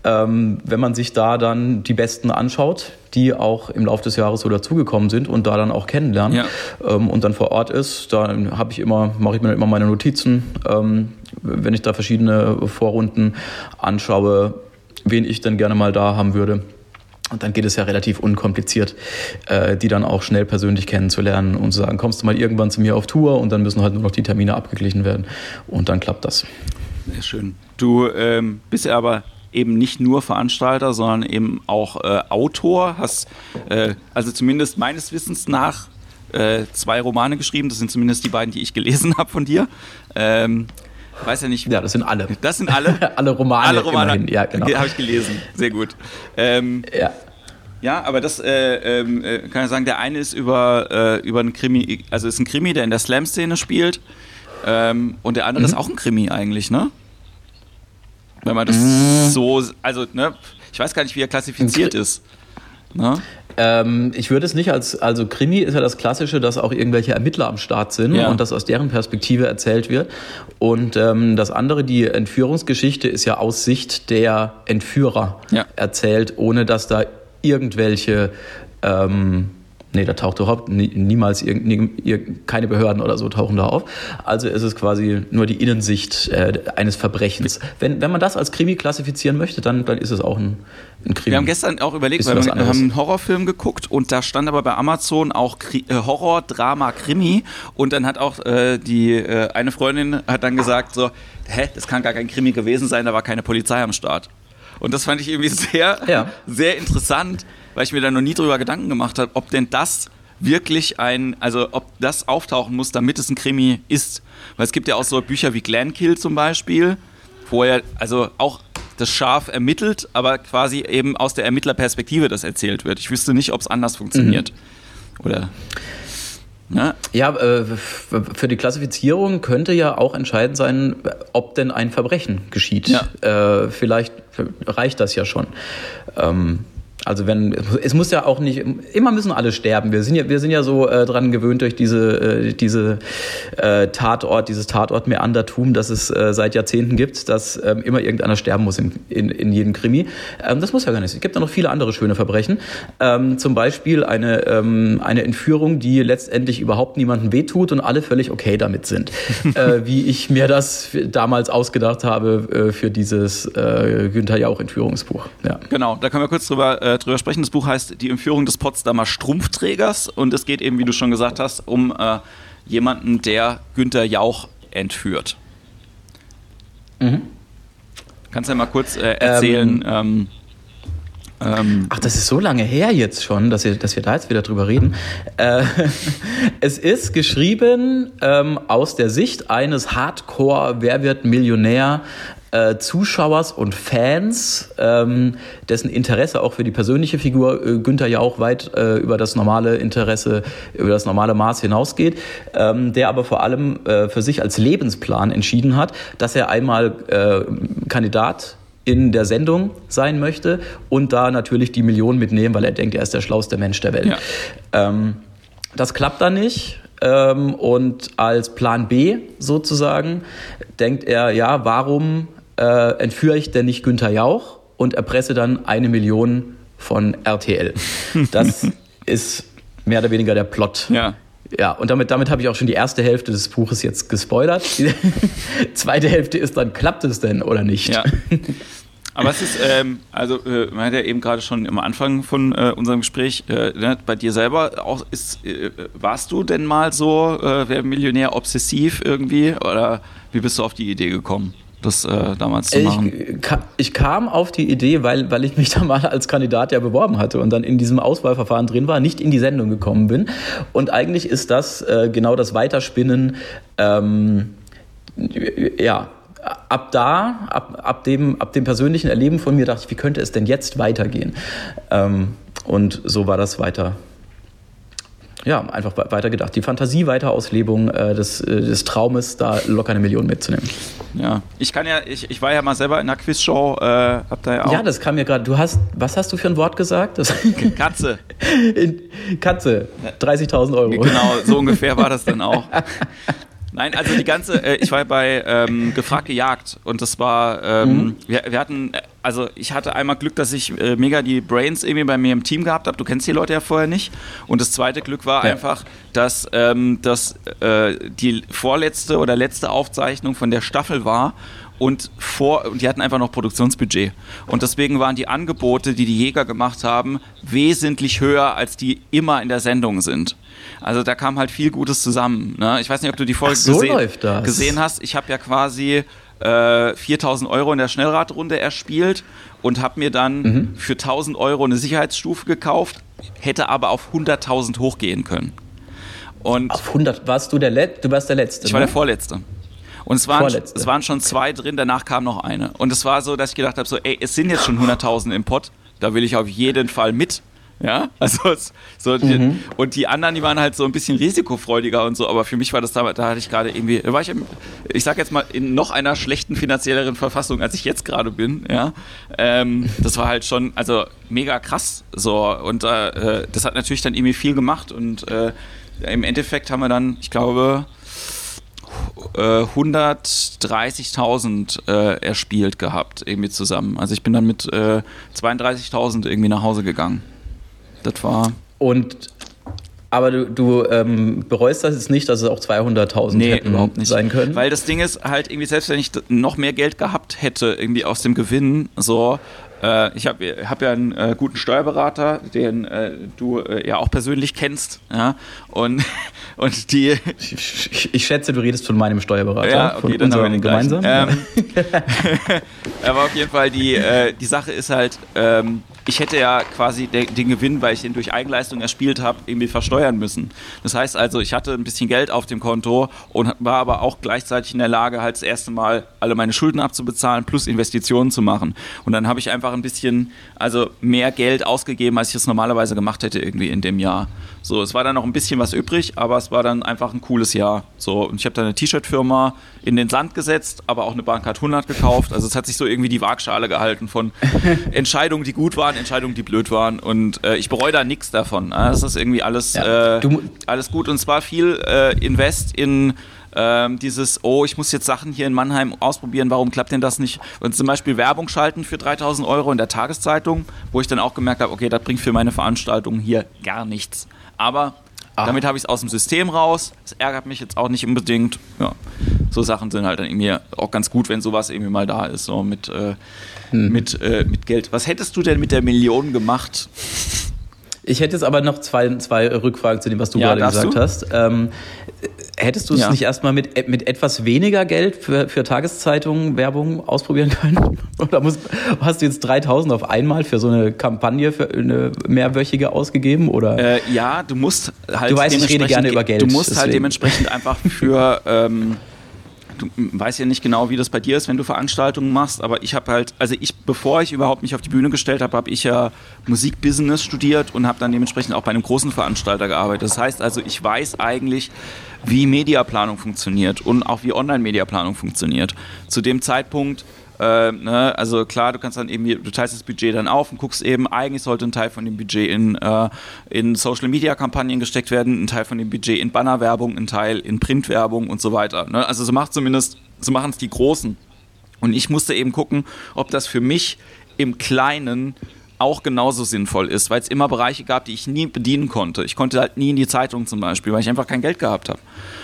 S2: Ähm, wenn man sich da dann die Besten anschaut, die auch im Laufe des Jahres so dazugekommen sind und da dann auch kennenlernen ja. ähm, und dann vor Ort ist, dann habe ich immer, mache ich mir immer meine Notizen, ähm, wenn ich da verschiedene Vorrunden anschaue, wen ich dann gerne mal da haben würde. Und dann geht es ja relativ unkompliziert, äh, die dann auch schnell persönlich kennenzulernen und zu sagen, kommst du mal irgendwann zu mir auf Tour und dann müssen halt nur noch die Termine abgeglichen werden und dann klappt das.
S1: Sehr schön. Du ähm, bist ja aber eben nicht nur Veranstalter, sondern eben auch äh, Autor. Hast äh, also zumindest meines Wissens nach äh, zwei Romane geschrieben. Das sind zumindest die beiden, die ich gelesen habe von dir. Ähm, weiß ja nicht.
S2: Ja, das sind alle.
S1: Das sind alle.
S2: alle Romane.
S1: Alle Romane. Immerhin. Ja, genau. Habe ich gelesen. Sehr gut. Ähm, ja. Ja, aber das äh, ähm, äh, kann ich sagen, der eine ist über, äh, über einen Krimi, also ist ein Krimi, der in der Slam-Szene spielt. Ähm, und der andere mhm. ist auch ein Krimi eigentlich, ne? Wenn man das mhm. so, also, ne, ich weiß gar nicht, wie er klassifiziert ist.
S2: Ne? Ähm, ich würde es nicht als, also Krimi ist ja das Klassische, dass auch irgendwelche Ermittler am Start sind ja. und das aus deren Perspektive erzählt wird. Und ähm, das andere, die Entführungsgeschichte, ist ja aus Sicht der Entführer ja. erzählt, ohne dass da irgendwelche ähm, Nee, da taucht überhaupt nie, niemals irg, nie, keine Behörden oder so tauchen da auf. Also ist es quasi nur die Innensicht äh, eines Verbrechens. Wenn, wenn man das als Krimi klassifizieren möchte, dann, dann ist es auch ein, ein Krimi.
S1: Wir haben gestern auch überlegt, weil wir, wir, haben einen Horrorfilm geguckt und da stand aber bei Amazon auch Kri äh, Horror, Drama, Krimi und dann hat auch äh, die äh, eine Freundin hat dann gesagt so, hä, das kann gar kein Krimi gewesen sein, da war keine Polizei am Start. Und das fand ich irgendwie sehr, ja. sehr interessant, weil ich mir da noch nie drüber Gedanken gemacht habe, ob denn das wirklich ein, also ob das auftauchen muss, damit es ein Krimi ist. Weil es gibt ja auch so Bücher wie Glenkill zum Beispiel, wo er also auch das Schaf ermittelt, aber quasi eben aus der Ermittlerperspektive das erzählt wird. Ich wüsste nicht, ob es anders funktioniert. Mhm. Oder.
S2: Ja, ja äh, für die Klassifizierung könnte ja auch entscheidend sein, ob denn ein Verbrechen geschieht. Ja. Äh, vielleicht reicht das ja schon. Ähm, also wenn es muss ja auch nicht immer müssen alle sterben. Wir sind ja wir sind ja so äh, dran gewöhnt durch diese äh, diese äh, Tatort dieses Tatort Meandertum, das es äh, seit Jahrzehnten gibt, dass ähm, immer irgendeiner sterben muss in, in, in jedem Krimi. Ähm, das muss ja gar nicht. Es gibt ja noch viele andere schöne Verbrechen. Ähm, zum Beispiel eine ähm, eine Entführung, die letztendlich überhaupt niemandem wehtut und alle völlig okay damit sind, äh, wie ich mir das damals ausgedacht habe äh, für dieses äh, Günther Jauch Entführungsbuch.
S1: Ja. Genau, da können wir kurz drüber äh, drüber sprechen. Das Buch heißt Die Entführung des Potsdamer Strumpfträgers und es geht eben, wie du schon gesagt hast, um äh, jemanden, der Günther Jauch entführt. Mhm. Kannst du ja mal kurz äh, erzählen? Ähm,
S2: ähm, ähm, Ach, das ist so lange her jetzt schon, dass wir, dass wir da jetzt wieder drüber reden. Äh, es ist geschrieben ähm, aus der Sicht eines Hardcore Wer wird Millionär äh, Zuschauers und Fans, ähm, dessen Interesse auch für die persönliche Figur äh, Günther ja auch weit äh, über das normale Interesse, über das normale Maß hinausgeht, ähm, der aber vor allem äh, für sich als Lebensplan entschieden hat, dass er einmal äh, Kandidat in der Sendung sein möchte und da natürlich die Millionen mitnehmen, weil er denkt, er ist der schlauste Mensch der Welt. Ja. Ähm, das klappt dann nicht. Ähm, und als Plan B sozusagen denkt er, ja, warum äh, entführe ich denn nicht Günther Jauch und erpresse dann eine Million von RTL. Das ist mehr oder weniger der Plot. Ja. Ja, und damit, damit habe ich auch schon die erste Hälfte des Buches jetzt gespoilert. Die zweite Hälfte ist dann, klappt es denn oder nicht? Ja.
S1: Aber es ist, ähm, also äh, man hat ja eben gerade schon am Anfang von äh, unserem Gespräch, äh, ne, bei dir selber auch ist, äh, warst du denn mal so, äh, wer Millionär obsessiv irgendwie oder wie bist du auf die Idee gekommen? Das äh, damals zu machen?
S2: Ich, ich, kam auf die Idee, weil, weil ich mich da mal als Kandidat ja beworben hatte und dann in diesem Auswahlverfahren drin war, nicht in die Sendung gekommen bin. Und eigentlich ist das äh, genau das Weiterspinnen, ähm, ja, ab da, ab, ab, dem, ab dem persönlichen Erleben von mir dachte ich, wie könnte es denn jetzt weitergehen? Ähm, und so war das weiter ja, einfach weitergedacht. Die Fantasie-Weiterauslebung äh, des, äh, des Traumes, da locker eine Million mitzunehmen.
S1: Ja, ich kann ja, ich, ich war ja mal selber in einer Quizshow, äh, hab da ja auch.
S2: Ja, das kam mir gerade. Du hast, was hast du für ein Wort gesagt? Das
S1: Katze.
S2: Katze, 30.000 Euro.
S1: Genau, so ungefähr war das dann auch. Nein, also die ganze, äh, ich war bei ähm, Gefragt gejagt und das war, ähm, mhm. wir, wir, hatten, also ich hatte einmal Glück, dass ich äh, mega die Brains irgendwie bei mir im Team gehabt habe. Du kennst die Leute ja vorher nicht. Und das zweite Glück war ja. einfach, dass ähm, das äh, die vorletzte oder letzte Aufzeichnung von der Staffel war und vor und die hatten einfach noch Produktionsbudget und deswegen waren die Angebote, die die Jäger gemacht haben, wesentlich höher als die immer in der Sendung sind. Also da kam halt viel Gutes zusammen. Ne? Ich weiß nicht, ob du die Folge
S2: so
S1: gesehen, gesehen, hast. Ich habe ja quasi äh, 4000 Euro in der Schnellradrunde erspielt und habe mir dann mhm. für 1000 Euro eine Sicherheitsstufe gekauft, hätte aber auf 100.000 hochgehen können.
S2: Und auf 100 warst du der Letzte? Du warst der Letzte.
S1: Ich war der ne? Vorletzte. Und es waren, es waren schon zwei drin, danach kam noch eine. Und es war so, dass ich gedacht habe, so, ey, es sind jetzt schon 100.000 im Pott, da will ich auf jeden Fall mit. Ja, also so mhm. und die anderen, die waren halt so ein bisschen risikofreudiger und so, aber für mich war das da, da hatte ich gerade irgendwie, da war ich, im, ich sag jetzt mal, in noch einer schlechten finanzielleren Verfassung, als ich jetzt gerade bin, ja. Ähm, das war halt schon, also mega krass so und äh, das hat natürlich dann irgendwie viel gemacht und äh, im Endeffekt haben wir dann, ich glaube, 130.000 äh, erspielt gehabt, irgendwie zusammen. Also ich bin dann mit äh, 32.000 irgendwie nach Hause gegangen. Das war.
S2: Und aber du, du ähm, bereust das jetzt nicht, dass es auch 200.000 nee, hätten überhaupt nicht sein können?
S1: Weil das Ding ist halt irgendwie, selbst wenn ich noch mehr Geld gehabt hätte, irgendwie aus dem Gewinn, so, äh, ich habe hab ja einen äh, guten Steuerberater, den äh, du äh, ja auch persönlich kennst. Ja? Und, und die.
S2: Ich, ich, schätze, du redest von meinem Steuerberater.
S1: Ja, okay,
S2: von dann haben wir den gemeinsam. Ähm,
S1: aber auf jeden Fall, die, äh, die Sache ist halt, ähm, ich hätte ja quasi den, den, Gewinn, weil ich den durch Eigenleistung erspielt habe, irgendwie versteuern müssen. Das heißt also, ich hatte ein bisschen Geld auf dem Konto und war aber auch gleichzeitig in der Lage, halt das erste Mal alle meine Schulden abzubezahlen plus Investitionen zu machen. Und dann habe ich einfach ein bisschen, also mehr Geld ausgegeben, als ich es normalerweise gemacht hätte irgendwie in dem Jahr. So, es war dann noch ein bisschen was übrig, aber es war dann einfach ein cooles Jahr. So, und ich habe da eine T-Shirt-Firma in den Sand gesetzt, aber auch eine Bahncard 100 gekauft. Also es hat sich so irgendwie die Waagschale gehalten von Entscheidungen, die gut waren, Entscheidungen, die blöd waren. Und äh, ich bereue da nichts davon. Das ist irgendwie alles, ja, äh, alles gut. Und zwar viel äh, Invest in ähm, dieses, oh, ich muss jetzt Sachen hier in Mannheim ausprobieren, warum klappt denn das nicht? Und zum Beispiel Werbung schalten für 3000 Euro in der Tageszeitung, wo ich dann auch gemerkt habe, okay, das bringt für meine Veranstaltung hier gar nichts. Aber ah. damit habe ich es aus dem System raus. Es ärgert mich jetzt auch nicht unbedingt. Ja, so Sachen sind halt dann irgendwie auch ganz gut, wenn sowas irgendwie mal da ist, so mit, äh, hm. mit, äh, mit Geld. Was hättest du denn mit der Million gemacht?
S2: Ich hätte jetzt aber noch zwei, zwei Rückfragen zu dem, was du ja, gerade gesagt du? hast. Ähm, hättest du es ja. nicht erstmal mit, mit etwas weniger Geld für, für Tageszeitungen Werbung ausprobieren können? Oder musst, hast du jetzt 3000 auf einmal für so eine Kampagne, für eine mehrwöchige ausgegeben? Oder?
S1: Äh, ja, du musst halt.
S2: Du weißt, ich rede gerne über Geld.
S1: Du musst halt deswegen. halt dementsprechend einfach für. Ähm, du weißt ja nicht genau, wie das bei dir ist, wenn du Veranstaltungen machst, aber ich habe halt, also ich, bevor ich überhaupt mich auf die Bühne gestellt habe, habe ich ja Musikbusiness studiert und habe dann dementsprechend auch bei einem großen Veranstalter gearbeitet. Das heißt also, ich weiß eigentlich, wie Mediaplanung funktioniert und auch wie Online-Mediaplanung funktioniert. Zu dem Zeitpunkt äh, ne? Also klar, du kannst dann eben, du teilst das Budget dann auf und guckst eben, eigentlich sollte ein Teil von dem Budget in, äh, in Social Media Kampagnen gesteckt werden, ein Teil von dem Budget in Bannerwerbung, ein Teil in Printwerbung und so weiter. Ne? Also so macht zumindest, so machen es die Großen. Und ich musste eben gucken, ob das für mich im Kleinen auch genauso sinnvoll ist, weil es immer Bereiche gab, die ich nie bedienen konnte. Ich konnte halt nie in die Zeitung zum Beispiel, weil ich einfach kein Geld gehabt habe.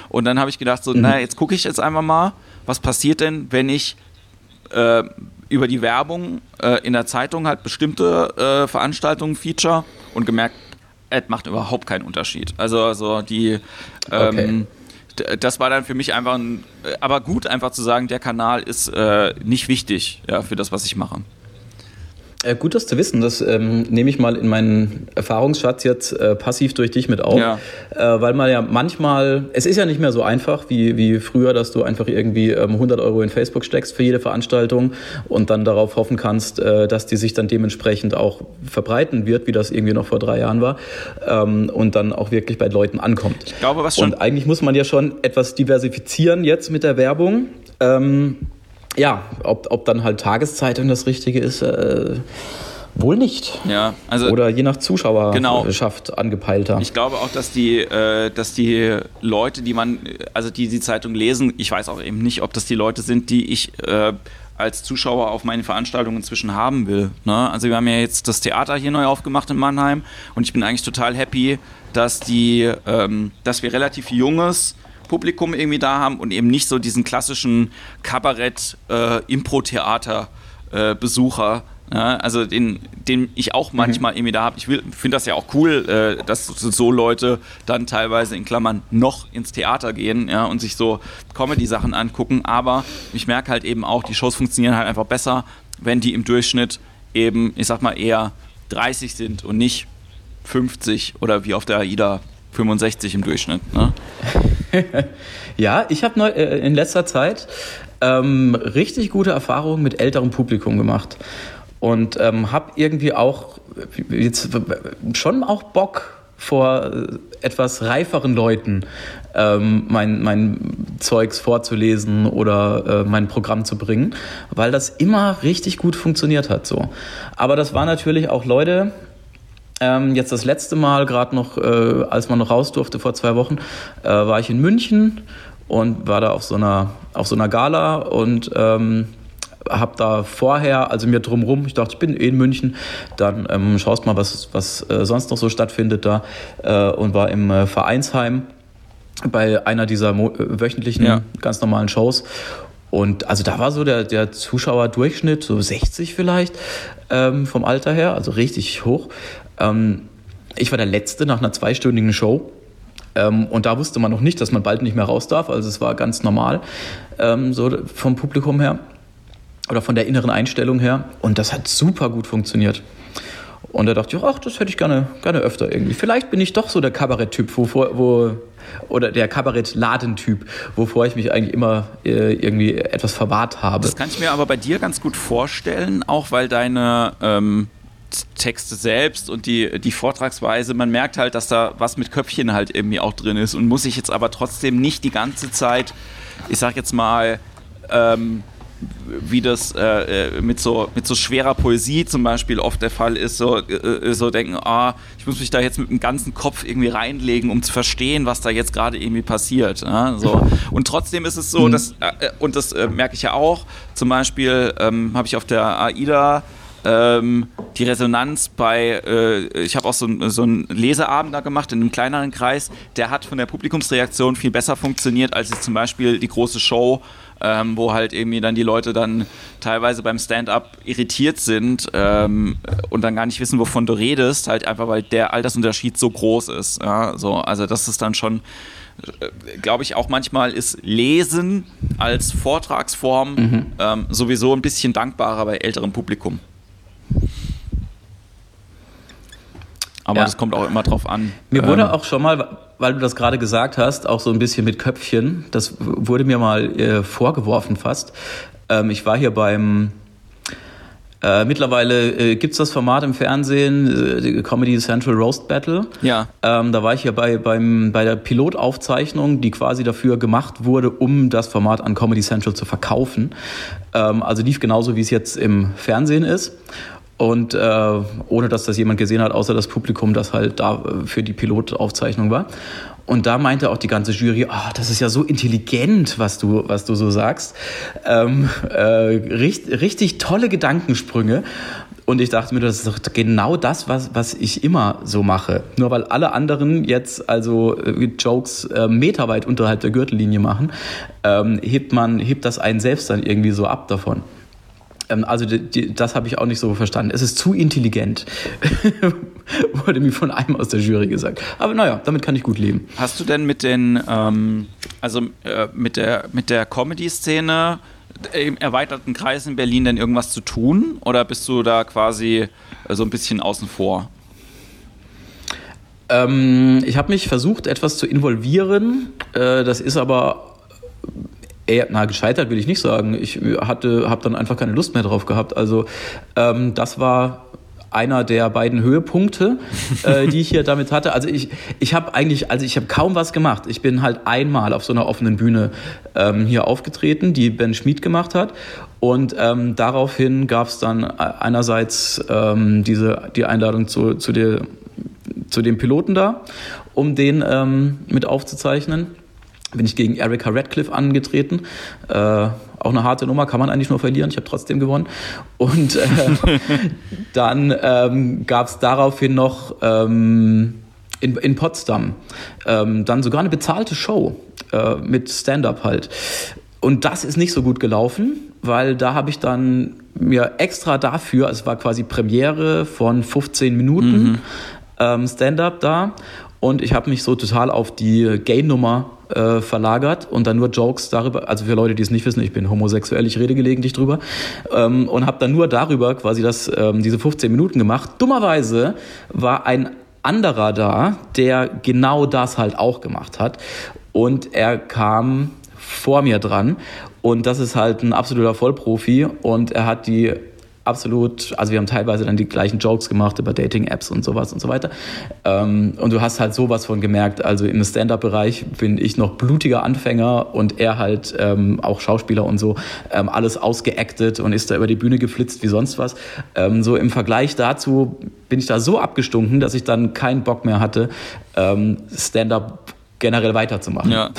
S1: Und dann habe ich gedacht, so, mhm. naja, jetzt gucke ich jetzt einfach mal, was passiert denn, wenn ich äh, über die Werbung äh, in der Zeitung halt bestimmte äh, Veranstaltungen feature und gemerkt, es macht überhaupt keinen Unterschied. Also, also die ähm, okay. das war dann für mich einfach ein, aber gut einfach zu sagen, der Kanal ist äh, nicht wichtig ja, für das, was ich mache.
S2: Äh, gut, das zu wissen. Das ähm, nehme ich mal in meinen Erfahrungsschatz jetzt äh, passiv durch dich mit auf. Ja. Äh, weil man ja manchmal, es ist ja nicht mehr so einfach wie, wie früher, dass du einfach irgendwie ähm, 100 Euro in Facebook steckst für jede Veranstaltung und dann darauf hoffen kannst, äh, dass die sich dann dementsprechend auch verbreiten wird, wie das irgendwie noch vor drei Jahren war. Ähm, und dann auch wirklich bei Leuten ankommt.
S1: Ich glaube, was schon.
S2: Und eigentlich muss man ja schon etwas diversifizieren jetzt mit der Werbung. Ähm, ja, ob, ob dann halt Tageszeitung das Richtige ist, äh, wohl nicht.
S1: Ja, also
S2: oder je nach Zuschauerschaft genau. angepeilter.
S1: Ich glaube auch, dass die, äh, dass die Leute, die man, also die die Zeitung lesen, ich weiß auch eben nicht, ob das die Leute sind, die ich äh, als Zuschauer auf meine Veranstaltungen inzwischen haben will. Ne? Also wir haben ja jetzt das Theater hier neu aufgemacht in Mannheim und ich bin eigentlich total happy, dass die, ähm, dass wir relativ junges Publikum irgendwie da haben und eben nicht so diesen klassischen Kabarett-Impro-Theater-Besucher. Äh, ja, also den, den ich auch mhm. manchmal mhm. irgendwie da habe. Ich finde das ja auch cool, äh, dass so Leute dann teilweise in Klammern noch ins Theater gehen ja, und sich so Comedy-Sachen angucken. Aber ich merke halt eben auch, die Shows funktionieren halt einfach besser, wenn die im Durchschnitt eben, ich sag mal, eher 30 sind und nicht 50 oder wie auf der AIDA 65 im Durchschnitt. Ne?
S2: ja, ich habe äh, in letzter Zeit ähm, richtig gute Erfahrungen mit älterem Publikum gemacht und ähm, habe irgendwie auch jetzt schon auch Bock vor äh, etwas reiferen Leuten ähm, mein, mein Zeugs vorzulesen oder äh, mein Programm zu bringen, weil das immer richtig gut funktioniert hat so. Aber das waren natürlich auch Leute, ähm, jetzt das letzte Mal, gerade noch, äh, als man noch raus durfte vor zwei Wochen, äh, war ich in München und war da auf so einer, auf so einer Gala und ähm, habe da vorher, also mir drumrum, ich dachte, ich bin eh in München, dann ähm, schaust mal, was, was äh, sonst noch so stattfindet da äh, und war im äh, Vereinsheim bei einer dieser äh, wöchentlichen, ja. ganz normalen Shows und also da war so der, der Zuschauerdurchschnitt, so 60 vielleicht ähm, vom Alter her, also richtig hoch. Ähm, ich war der Letzte nach einer zweistündigen Show. Ähm, und da wusste man noch nicht, dass man bald nicht mehr raus darf. Also es war ganz normal, ähm, so vom Publikum her oder von der inneren Einstellung her. Und das hat super gut funktioniert. Und da dachte ich, ach, das hätte ich gerne, gerne öfter irgendwie. Vielleicht bin ich doch so der Kabarett-Typ, wo, wo, oder der Kabarett-Ladentyp, wovor ich mich eigentlich immer äh, irgendwie etwas verwahrt habe.
S1: Das kann ich mir aber bei dir ganz gut vorstellen, auch weil deine ähm, Texte selbst und die, die Vortragsweise, man merkt halt, dass da was mit Köpfchen halt irgendwie auch drin ist und muss sich jetzt aber trotzdem nicht die ganze Zeit, ich sag jetzt mal, ähm, wie das äh, äh, mit, so, mit so schwerer Poesie zum Beispiel oft der Fall ist, so, äh, äh, so denken, ah, ich muss mich da jetzt mit dem ganzen Kopf irgendwie reinlegen, um zu verstehen, was da jetzt gerade irgendwie passiert. Ja, so. Und trotzdem ist es so, mhm. dass, äh, und das äh, merke ich ja auch, zum Beispiel ähm, habe ich auf der AIDA ähm, die Resonanz bei, äh, ich habe auch so, so einen Leseabend da gemacht in einem kleineren Kreis, der hat von der Publikumsreaktion viel besser funktioniert als jetzt zum Beispiel die große Show ähm, wo halt irgendwie dann die Leute dann teilweise beim Stand-up irritiert sind ähm, und dann gar nicht wissen, wovon du redest, halt einfach, weil der Altersunterschied so groß ist. Ja? So, also das ist dann schon, äh, glaube ich, auch manchmal ist Lesen als Vortragsform mhm. ähm, sowieso ein bisschen dankbarer bei älterem Publikum. Aber ja. das kommt auch immer drauf an.
S2: Mir wurde ähm, auch schon mal, weil du das gerade gesagt hast, auch so ein bisschen mit Köpfchen, das wurde mir mal äh, vorgeworfen fast. Ähm, ich war hier beim äh, mittlerweile äh, gibt es das Format im Fernsehen, äh, Comedy Central Roast Battle.
S1: Ja.
S2: Ähm, da war ich ja bei, beim, bei der Pilotaufzeichnung, die quasi dafür gemacht wurde, um das Format an Comedy Central zu verkaufen. Ähm, also lief genauso, wie es jetzt im Fernsehen ist. Und äh, ohne dass das jemand gesehen hat, außer das Publikum, das halt da äh, für die Pilotaufzeichnung war. Und da meinte auch die ganze Jury, oh, das ist ja so intelligent, was du, was du so sagst. Ähm, äh, richtig, richtig tolle Gedankensprünge. Und ich dachte mir, das ist doch genau das, was, was ich immer so mache. Nur weil alle anderen jetzt also äh, Jokes äh, meterweit unterhalb der Gürtellinie machen, ähm, hebt man, hebt das einen selbst dann irgendwie so ab davon. Ähm, also die, die, das habe ich auch nicht so verstanden. Es ist zu intelligent, wurde mir von einem aus der Jury gesagt. Aber naja, damit kann ich gut leben.
S1: Hast du denn mit den, ähm, also äh, mit der, mit der Comedy-Szene im erweiterten Kreis in Berlin denn irgendwas zu tun? Oder bist du da quasi äh, so ein bisschen außen vor?
S2: Ähm, ich habe mich versucht, etwas zu involvieren. Äh, das ist aber eher, na, gescheitert will ich nicht sagen. Ich hatte, habe dann einfach keine Lust mehr drauf gehabt. Also ähm, das war einer der beiden Höhepunkte, äh, die ich hier damit hatte. Also ich, ich habe eigentlich, also ich habe kaum was gemacht. Ich bin halt einmal auf so einer offenen Bühne ähm, hier aufgetreten, die Ben Schmid gemacht hat. Und ähm, daraufhin gab es dann einerseits ähm, diese, die Einladung zu, zu, der, zu dem Piloten da, um den ähm, mit aufzuzeichnen bin ich gegen Erika Radcliffe angetreten. Äh, auch eine harte Nummer, kann man eigentlich nur verlieren. Ich habe trotzdem gewonnen. Und äh, dann ähm, gab es daraufhin noch ähm, in, in Potsdam ähm, dann sogar eine bezahlte Show äh, mit Stand-up halt. Und das ist nicht so gut gelaufen, weil da habe ich dann mir extra dafür, also es war quasi Premiere von 15 Minuten mhm. ähm, Stand-up da. Und ich habe mich so total auf die Gay-Nummer äh, verlagert und dann nur Jokes darüber, also für Leute, die es nicht wissen, ich bin homosexuell, ich rede gelegentlich drüber ähm, und habe dann nur darüber quasi das, ähm, diese 15 Minuten gemacht. Dummerweise war ein anderer da, der genau das halt auch gemacht hat und er kam vor mir dran und das ist halt ein absoluter Vollprofi und er hat die absolut, also wir haben teilweise dann die gleichen Jokes gemacht über Dating-Apps und sowas und so weiter. Ähm, und du hast halt sowas von gemerkt, also im Stand-Up-Bereich bin ich noch blutiger Anfänger und er halt ähm, auch Schauspieler und so, ähm, alles ausgeactet und ist da über die Bühne geflitzt wie sonst was. Ähm, so im Vergleich dazu bin ich da so abgestunken, dass ich dann keinen Bock mehr hatte, ähm, Stand-Up generell weiterzumachen.
S1: Ja,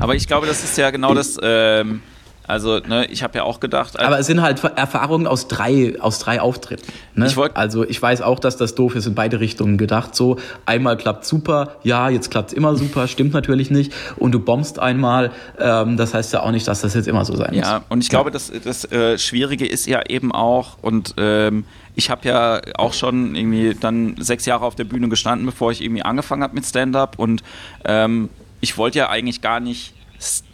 S1: aber ich glaube, das ist ja genau das ähm, also, ne, ich habe ja auch gedacht.
S2: Aber es sind halt Erfahrungen aus drei, aus drei Auftritten. Ne? Ich also ich weiß auch, dass das doof ist in beide Richtungen gedacht. So, einmal klappt super, ja, jetzt klappt es immer super, stimmt natürlich nicht. Und du bombst einmal, ähm, das heißt ja auch nicht, dass das jetzt immer so sein
S1: muss. Ja, und ich glaube, das, das äh, Schwierige ist ja eben auch, und ähm, ich habe ja auch schon irgendwie dann sechs Jahre auf der Bühne gestanden, bevor ich irgendwie angefangen habe mit Stand-up. Und ähm, ich wollte ja eigentlich gar nicht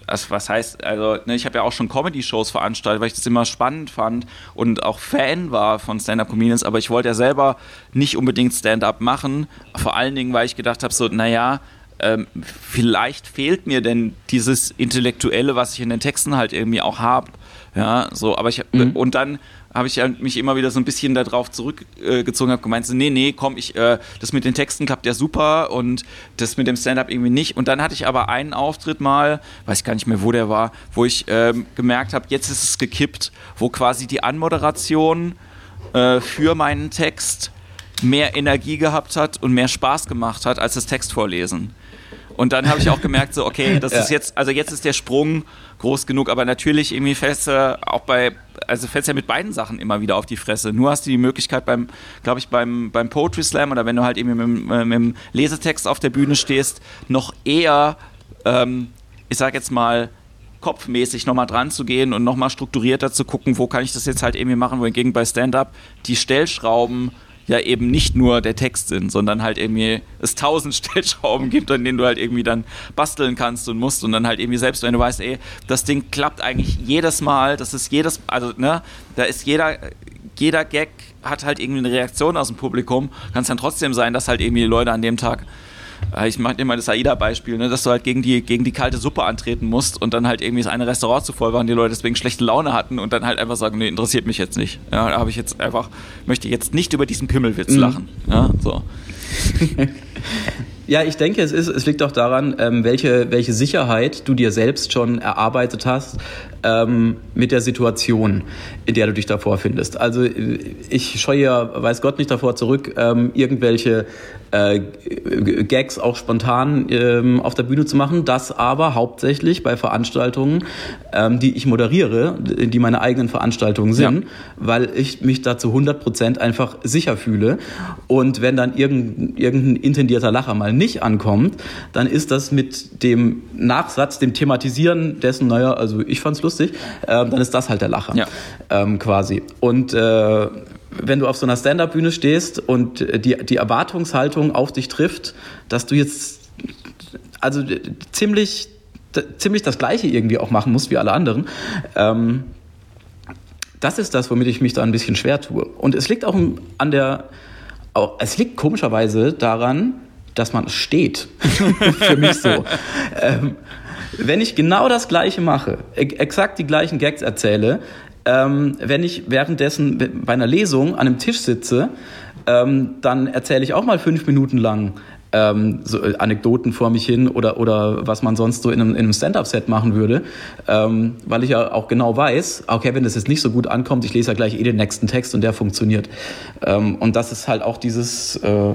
S1: also was heißt, also ne, ich habe ja auch schon Comedy-Shows veranstaltet, weil ich das immer spannend fand und auch Fan war von Stand-Up-Comedians, aber ich wollte ja selber nicht unbedingt Stand-Up machen, vor allen Dingen, weil ich gedacht habe, so, naja, ähm, vielleicht fehlt mir denn dieses Intellektuelle, was ich in den Texten halt irgendwie auch habe. Ja, so, aber ich, mhm. und dann habe ich mich immer wieder so ein bisschen darauf zurückgezogen, habe gemeint, so, nee, nee, komm, ich, äh, das mit den Texten klappt ja super und das mit dem Stand-up irgendwie nicht. Und dann hatte ich aber einen Auftritt mal, weiß gar nicht mehr, wo der war, wo ich ähm, gemerkt habe, jetzt ist es gekippt, wo quasi die Anmoderation äh, für meinen Text mehr Energie gehabt hat und mehr Spaß gemacht hat als das Textvorlesen. Und dann habe ich auch gemerkt, so, okay, das ja. ist jetzt, also jetzt ist der Sprung groß genug, aber natürlich irgendwie fällst du auch bei, also fällst ja mit beiden Sachen immer wieder auf die Fresse. Nur hast du die Möglichkeit beim, glaube ich, beim, beim Poetry Slam oder wenn du halt irgendwie mit, mit, mit dem Lesetext auf der Bühne stehst, noch eher, ähm, ich sag jetzt mal, kopfmäßig nochmal dran zu gehen und nochmal strukturierter zu gucken, wo kann ich das jetzt halt irgendwie machen, wohingegen bei Stand-Up die Stellschrauben ja eben nicht nur der Text sind, sondern halt irgendwie es tausend Stellschrauben gibt, an denen du halt irgendwie dann basteln kannst und musst und dann halt irgendwie selbst, wenn du weißt, ey, das Ding klappt eigentlich jedes Mal, das ist jedes, also ne, da ist jeder, jeder Gag hat halt irgendwie eine Reaktion aus dem Publikum, kann es dann trotzdem sein, dass halt irgendwie die Leute an dem Tag ich mache immer das AIDA-Beispiel, ne, dass du halt gegen die, gegen die kalte Suppe antreten musst und dann halt irgendwie das eine Restaurant zu voll war und die Leute deswegen schlechte Laune hatten und dann halt einfach sagen, nee, interessiert mich jetzt nicht. Ja, da habe ich jetzt einfach, möchte jetzt nicht über diesen Pimmelwitz mhm. lachen. Ja, so.
S2: Ja, ich denke, es, ist, es liegt auch daran, ähm, welche, welche Sicherheit du dir selbst schon erarbeitet hast ähm, mit der Situation, in der du dich davor findest. Also ich scheue ja, weiß Gott, nicht davor zurück, ähm, irgendwelche äh, Gags auch spontan ähm, auf der Bühne zu machen. Das aber hauptsächlich bei Veranstaltungen, ähm, die ich moderiere, die meine eigenen Veranstaltungen sind, ja. weil ich mich da zu 100 Prozent einfach sicher fühle. Und wenn dann irgendein, irgendein intendierter Lacher mal nicht ankommt, dann ist das mit dem Nachsatz, dem Thematisieren dessen, naja, also ich fand's lustig, lustig, äh, dann ist das halt der Lacher.
S1: Ja.
S2: Ähm, quasi. Und äh, wenn du auf so einer Stand-up-Bühne stehst und die, die Erwartungshaltung auf dich trifft, dass du jetzt also ziemlich, ziemlich das Gleiche irgendwie auch machen musst wie alle anderen, ähm, das ist das, womit ich mich da ein bisschen schwer tue. Und es liegt auch an der, auch, es liegt komischerweise daran, dass man steht. Für mich so. ähm, wenn ich genau das Gleiche mache, exakt die gleichen Gags erzähle, ähm, wenn ich währenddessen bei einer Lesung an einem Tisch sitze, ähm, dann erzähle ich auch mal fünf Minuten lang ähm, so äh, Anekdoten vor mich hin oder, oder was man sonst so in einem, in einem Stand-up-Set machen würde, ähm, weil ich ja auch genau weiß, okay, wenn das jetzt nicht so gut ankommt, ich lese ja gleich eh den nächsten Text und der funktioniert. Ähm, und das ist halt auch dieses, äh,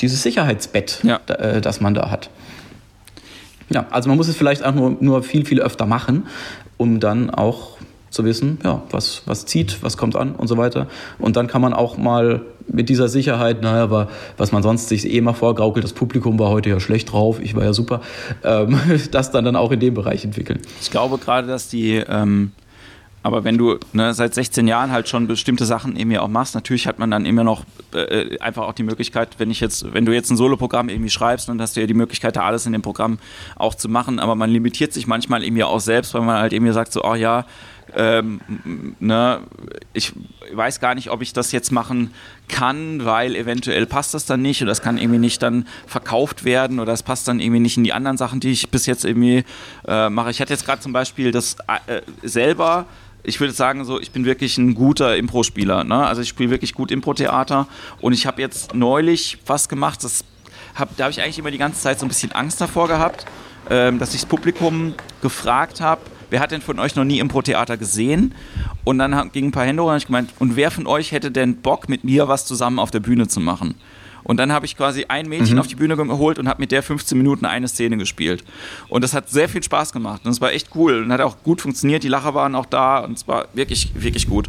S2: dieses Sicherheitsbett, ja. äh, das man da hat. Ja, also man muss es vielleicht auch nur, nur viel, viel öfter machen, um dann auch zu wissen, ja, was, was zieht, was kommt an und so weiter. Und dann kann man auch mal mit dieser Sicherheit, naja, aber was man sonst sich eh mal vorgaukelt, das Publikum war heute ja schlecht drauf, ich war ja super, ähm, das dann, dann auch in dem Bereich entwickeln.
S1: Ich glaube gerade, dass die, ähm, aber wenn du ne, seit 16 Jahren halt schon bestimmte Sachen eben auch machst, natürlich hat man dann immer noch äh, einfach auch die Möglichkeit, wenn ich jetzt, wenn du jetzt ein Soloprogramm irgendwie schreibst, dann hast du ja die Möglichkeit, da alles in dem Programm auch zu machen, aber man limitiert sich manchmal eben auch selbst, weil man halt eben sagt so, oh ja, ähm, ne, ich weiß gar nicht, ob ich das jetzt machen kann, weil eventuell passt das dann nicht oder das kann irgendwie nicht dann verkauft werden oder es passt dann irgendwie nicht in die anderen Sachen, die ich bis jetzt irgendwie äh, mache. Ich hatte jetzt gerade zum Beispiel das äh, selber ich würde sagen, so, ich bin wirklich ein guter Impro-Spieler. Ne? Also ich spiele wirklich gut Impro-Theater und ich habe jetzt neulich was gemacht, das hab, da habe ich eigentlich immer die ganze Zeit so ein bisschen Angst davor gehabt, ähm, dass ich das Publikum gefragt habe, wer hat denn von euch noch nie Impro-Theater gesehen? Und dann ging ein paar Hände hoch und ich gemeint, und wer von euch hätte denn Bock, mit mir was zusammen auf der Bühne zu machen? Und dann habe ich quasi ein Mädchen mhm. auf die Bühne geholt und habe mit der 15 Minuten eine Szene gespielt. Und das hat sehr viel Spaß gemacht. Und es war echt cool und hat auch gut funktioniert. Die Lacher waren auch da und es war wirklich, wirklich gut.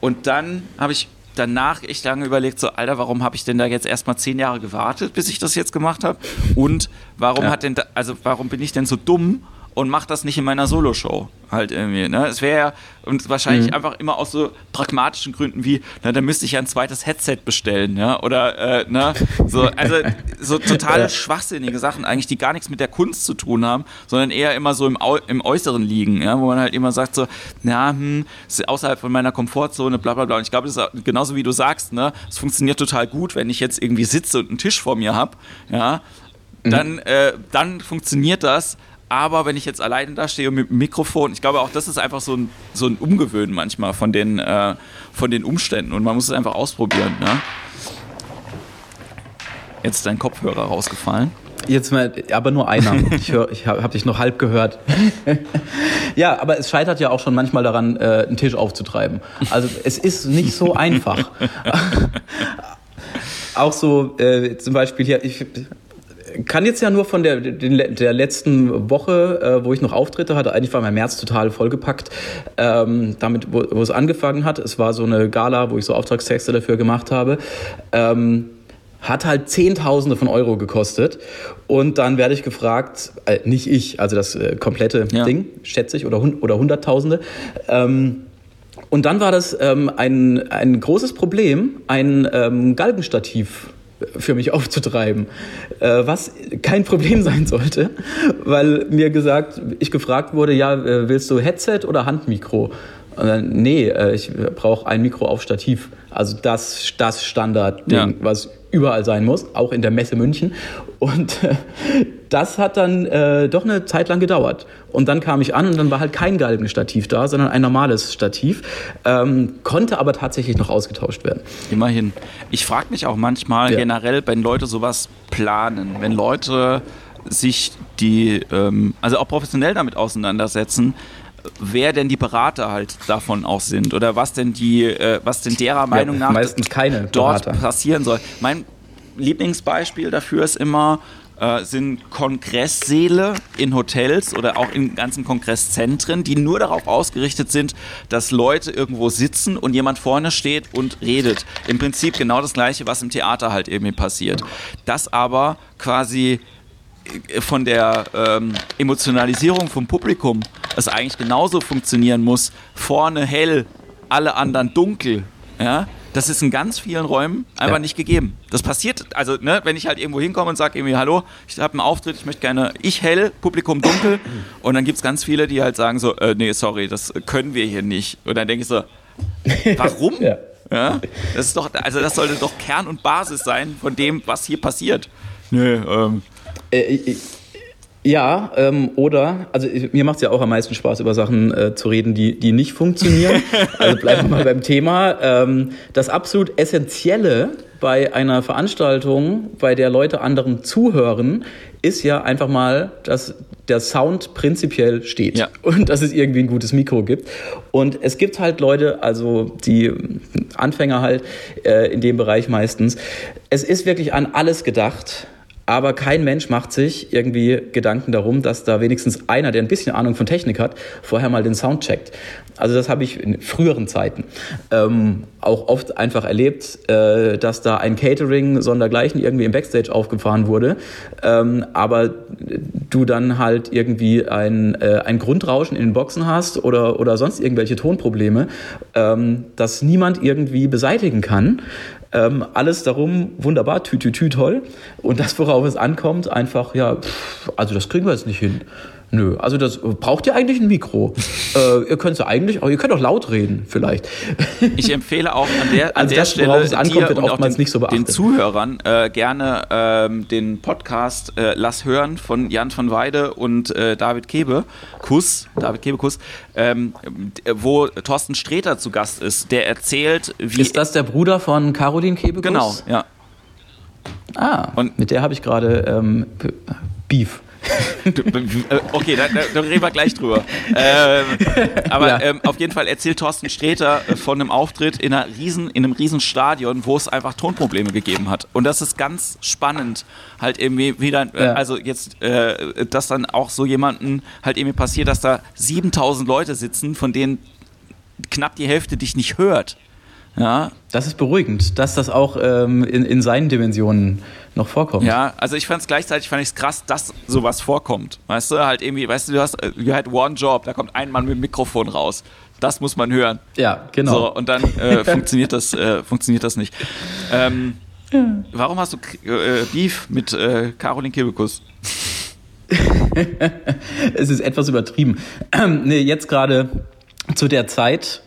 S1: Und dann habe ich danach echt lange überlegt, so, Alter, warum habe ich denn da jetzt erstmal zehn Jahre gewartet, bis ich das jetzt gemacht habe? Und warum ja. hat denn da, also warum bin ich denn so dumm und mache das nicht in meiner Soloshow halt irgendwie. Ne? Es wäre ja und wahrscheinlich mhm. einfach immer aus so pragmatischen Gründen wie, na, dann müsste ich ja ein zweites Headset bestellen, ja, oder äh, ne, so, also so total schwachsinnige Sachen eigentlich, die gar nichts mit der Kunst zu tun haben, sondern eher immer so im, Au im Äußeren liegen, ja, wo man halt immer sagt so, na, hm, ist außerhalb von meiner Komfortzone, bla bla bla. Und ich glaube, das ist genauso wie du sagst, ne, es funktioniert total gut, wenn ich jetzt irgendwie sitze und einen Tisch vor mir habe, ja, mhm. dann, äh, dann funktioniert das aber wenn ich jetzt alleine da stehe mit dem Mikrofon, ich glaube auch, das ist einfach so ein, so ein Umgewöhnen manchmal von den, äh, von den Umständen und man muss es einfach ausprobieren. Ne? Jetzt ist dein Kopfhörer rausgefallen.
S2: Jetzt mal, aber nur einer. Ich, hör, ich habe hab dich noch halb gehört. ja, aber es scheitert ja auch schon manchmal daran, äh, einen Tisch aufzutreiben. Also es ist nicht so einfach. auch so äh, zum Beispiel hier, ich kann jetzt ja nur von der, der letzten Woche, äh, wo ich noch Auftritte hatte, eigentlich war mein März total vollgepackt, ähm, damit, wo, wo, es angefangen hat. Es war so eine Gala, wo ich so Auftragstexte dafür gemacht habe. Ähm, hat halt Zehntausende von Euro gekostet. Und dann werde ich gefragt, äh, nicht ich, also das äh, komplette ja. Ding, schätze ich, oder, oder Hunderttausende. Ähm, und dann war das ähm, ein, ein großes Problem, ein ähm, Galgenstativ für mich aufzutreiben, äh, was kein Problem sein sollte, weil mir gesagt, ich gefragt wurde, ja, äh, willst du Headset oder Handmikro? Dann, nee, äh, ich brauche ein Mikro auf Stativ. Also das, das Standardding, ja. was überall sein muss, auch in der Messe München. Und äh, das hat dann äh, doch eine Zeit lang gedauert. Und dann kam ich an und dann war halt kein Galgenstativ da, sondern ein normales Stativ. Ähm, konnte aber tatsächlich noch ausgetauscht werden.
S1: Immerhin. Ich frage mich auch manchmal ja. generell, wenn Leute sowas planen, wenn Leute sich die, ähm, also auch professionell damit auseinandersetzen, wer denn die Berater halt davon auch sind oder was denn die, äh, was denn derer Meinung ja, nach
S2: meistens keine
S1: dort Berater. passieren soll. Mein Lieblingsbeispiel dafür ist immer, äh, sind Kongresssäle in Hotels oder auch in ganzen Kongresszentren, die nur darauf ausgerichtet sind, dass Leute irgendwo sitzen und jemand vorne steht und redet. Im Prinzip genau das gleiche, was im Theater halt irgendwie passiert. Das aber quasi von der ähm, Emotionalisierung vom Publikum es eigentlich genauso funktionieren muss. Vorne hell, alle anderen dunkel. Ja, das ist in ganz vielen Räumen einfach ja. nicht gegeben. Das passiert, also ne, wenn ich halt irgendwo hinkomme und sage irgendwie, hallo, ich habe einen Auftritt, ich möchte gerne ich hell, Publikum dunkel und dann gibt es ganz viele, die halt sagen so, äh, nee, sorry, das können wir hier nicht. Und dann denke ich so, warum? ja. ja. Das ist doch, also das sollte doch Kern und Basis sein von dem, was hier passiert.
S2: Nee, ähm. Äh, ja, ähm, oder, also mir macht es ja auch am meisten Spaß, über Sachen äh, zu reden, die, die nicht funktionieren. also bleiben wir mal beim Thema. Ähm, das absolut Essentielle bei einer Veranstaltung, bei der Leute anderen zuhören, ist ja einfach mal, dass der Sound prinzipiell steht ja. und dass es irgendwie ein gutes Mikro gibt. Und es gibt halt Leute, also die Anfänger halt äh, in dem Bereich meistens. Es ist wirklich an alles gedacht aber kein Mensch macht sich irgendwie Gedanken darum, dass da wenigstens einer, der ein bisschen Ahnung von Technik hat, vorher mal den Sound checkt. Also das habe ich in früheren Zeiten ähm, auch oft einfach erlebt, äh, dass da ein Catering sondergleichen irgendwie im Backstage aufgefahren wurde, ähm, aber du dann halt irgendwie ein, äh, ein Grundrauschen in den Boxen hast oder, oder sonst irgendwelche Tonprobleme, ähm, das niemand irgendwie beseitigen kann. Ähm, alles darum, wunderbar, tü, tü, tü, toll. Und das, worauf es ankommt, einfach, ja, pff, also das kriegen wir jetzt nicht hin. Nö, also das braucht ihr eigentlich ein Mikro. äh, ihr könnt es ja eigentlich, aber ihr könnt auch laut reden, vielleicht.
S1: Ich empfehle auch an der, an also der das, Stelle es ankommt, wird oftmals den, nicht so beachtet. den Zuhörern äh, gerne ähm, den Podcast äh, Lass hören von Jan von Weide und äh, David Kebe, Kuss, David Kebe Kuss, ähm, wo Thorsten Streter zu Gast ist. Der erzählt,
S2: wie... Ist das der Bruder von Caroline Kebe Kuss?
S1: Genau, ja.
S2: Ah, und mit der habe ich gerade ähm, Beef.
S1: Äh, okay, da, da, reden wir gleich drüber. Ähm, aber ja. ähm, auf jeden Fall erzählt Thorsten Sträter äh, von einem Auftritt in, einer riesen, in einem riesen Stadion, wo es einfach Tonprobleme gegeben hat. Und das ist ganz spannend, halt irgendwie wieder, äh, ja. also jetzt, äh, dass dann auch so jemanden halt irgendwie passiert, dass da 7000 Leute sitzen, von denen knapp die Hälfte dich nicht hört.
S2: Ja. Das ist beruhigend, dass das auch ähm, in, in seinen Dimensionen noch vorkommt.
S1: Ja, also ich fand es gleichzeitig fand ich krass, dass sowas vorkommt. Weißt du, halt irgendwie, weißt du, du hast, you had one job, da kommt ein Mann mit dem Mikrofon raus. Das muss man hören.
S2: Ja, genau.
S1: So, und dann äh, funktioniert, das, äh, funktioniert das nicht. Ähm, ja. Warum hast du äh, Beef mit äh, Caroline Kebekus?
S2: es ist etwas übertrieben. nee, jetzt gerade zu der Zeit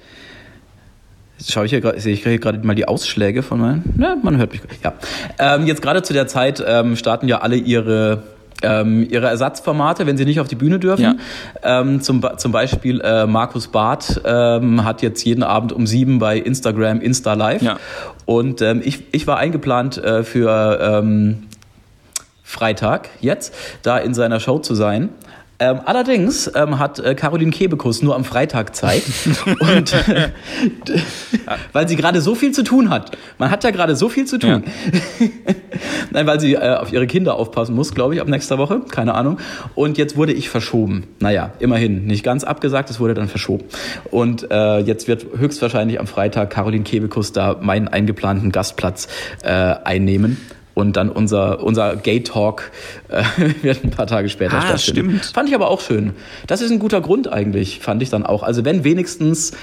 S2: Jetzt schaue ich hier gerade, sehe ich gerade mal die Ausschläge von meinen. Ne, man hört mich. Ja. Ähm, jetzt gerade zu der Zeit ähm, starten ja alle ihre ähm, ihre Ersatzformate, wenn sie nicht auf die Bühne dürfen. Ja. Ähm, zum, zum Beispiel äh, Markus Barth ähm, hat jetzt jeden Abend um sieben bei Instagram Insta Live. Ja. Und ähm, ich, ich war eingeplant äh, für ähm, Freitag jetzt, da in seiner Show zu sein. Ähm, allerdings ähm, hat äh, Caroline Kebekus nur am Freitag Zeit. und äh, weil sie gerade so viel zu tun hat. Man hat ja gerade so viel zu tun. Ja. Nein, weil sie äh, auf ihre Kinder aufpassen muss, glaube ich, ab nächster Woche. Keine Ahnung. Und jetzt wurde ich verschoben. Naja, immerhin. Nicht ganz abgesagt, es wurde dann verschoben. Und äh, jetzt wird höchstwahrscheinlich am Freitag Caroline Kebekus da meinen eingeplanten Gastplatz äh, einnehmen und dann unser, unser Gay Talk äh, wird ein paar Tage später ah, stattfinden. Stimmt. Fand ich aber auch schön. Das ist ein guter Grund eigentlich, fand ich dann auch. Also wenn wenigstens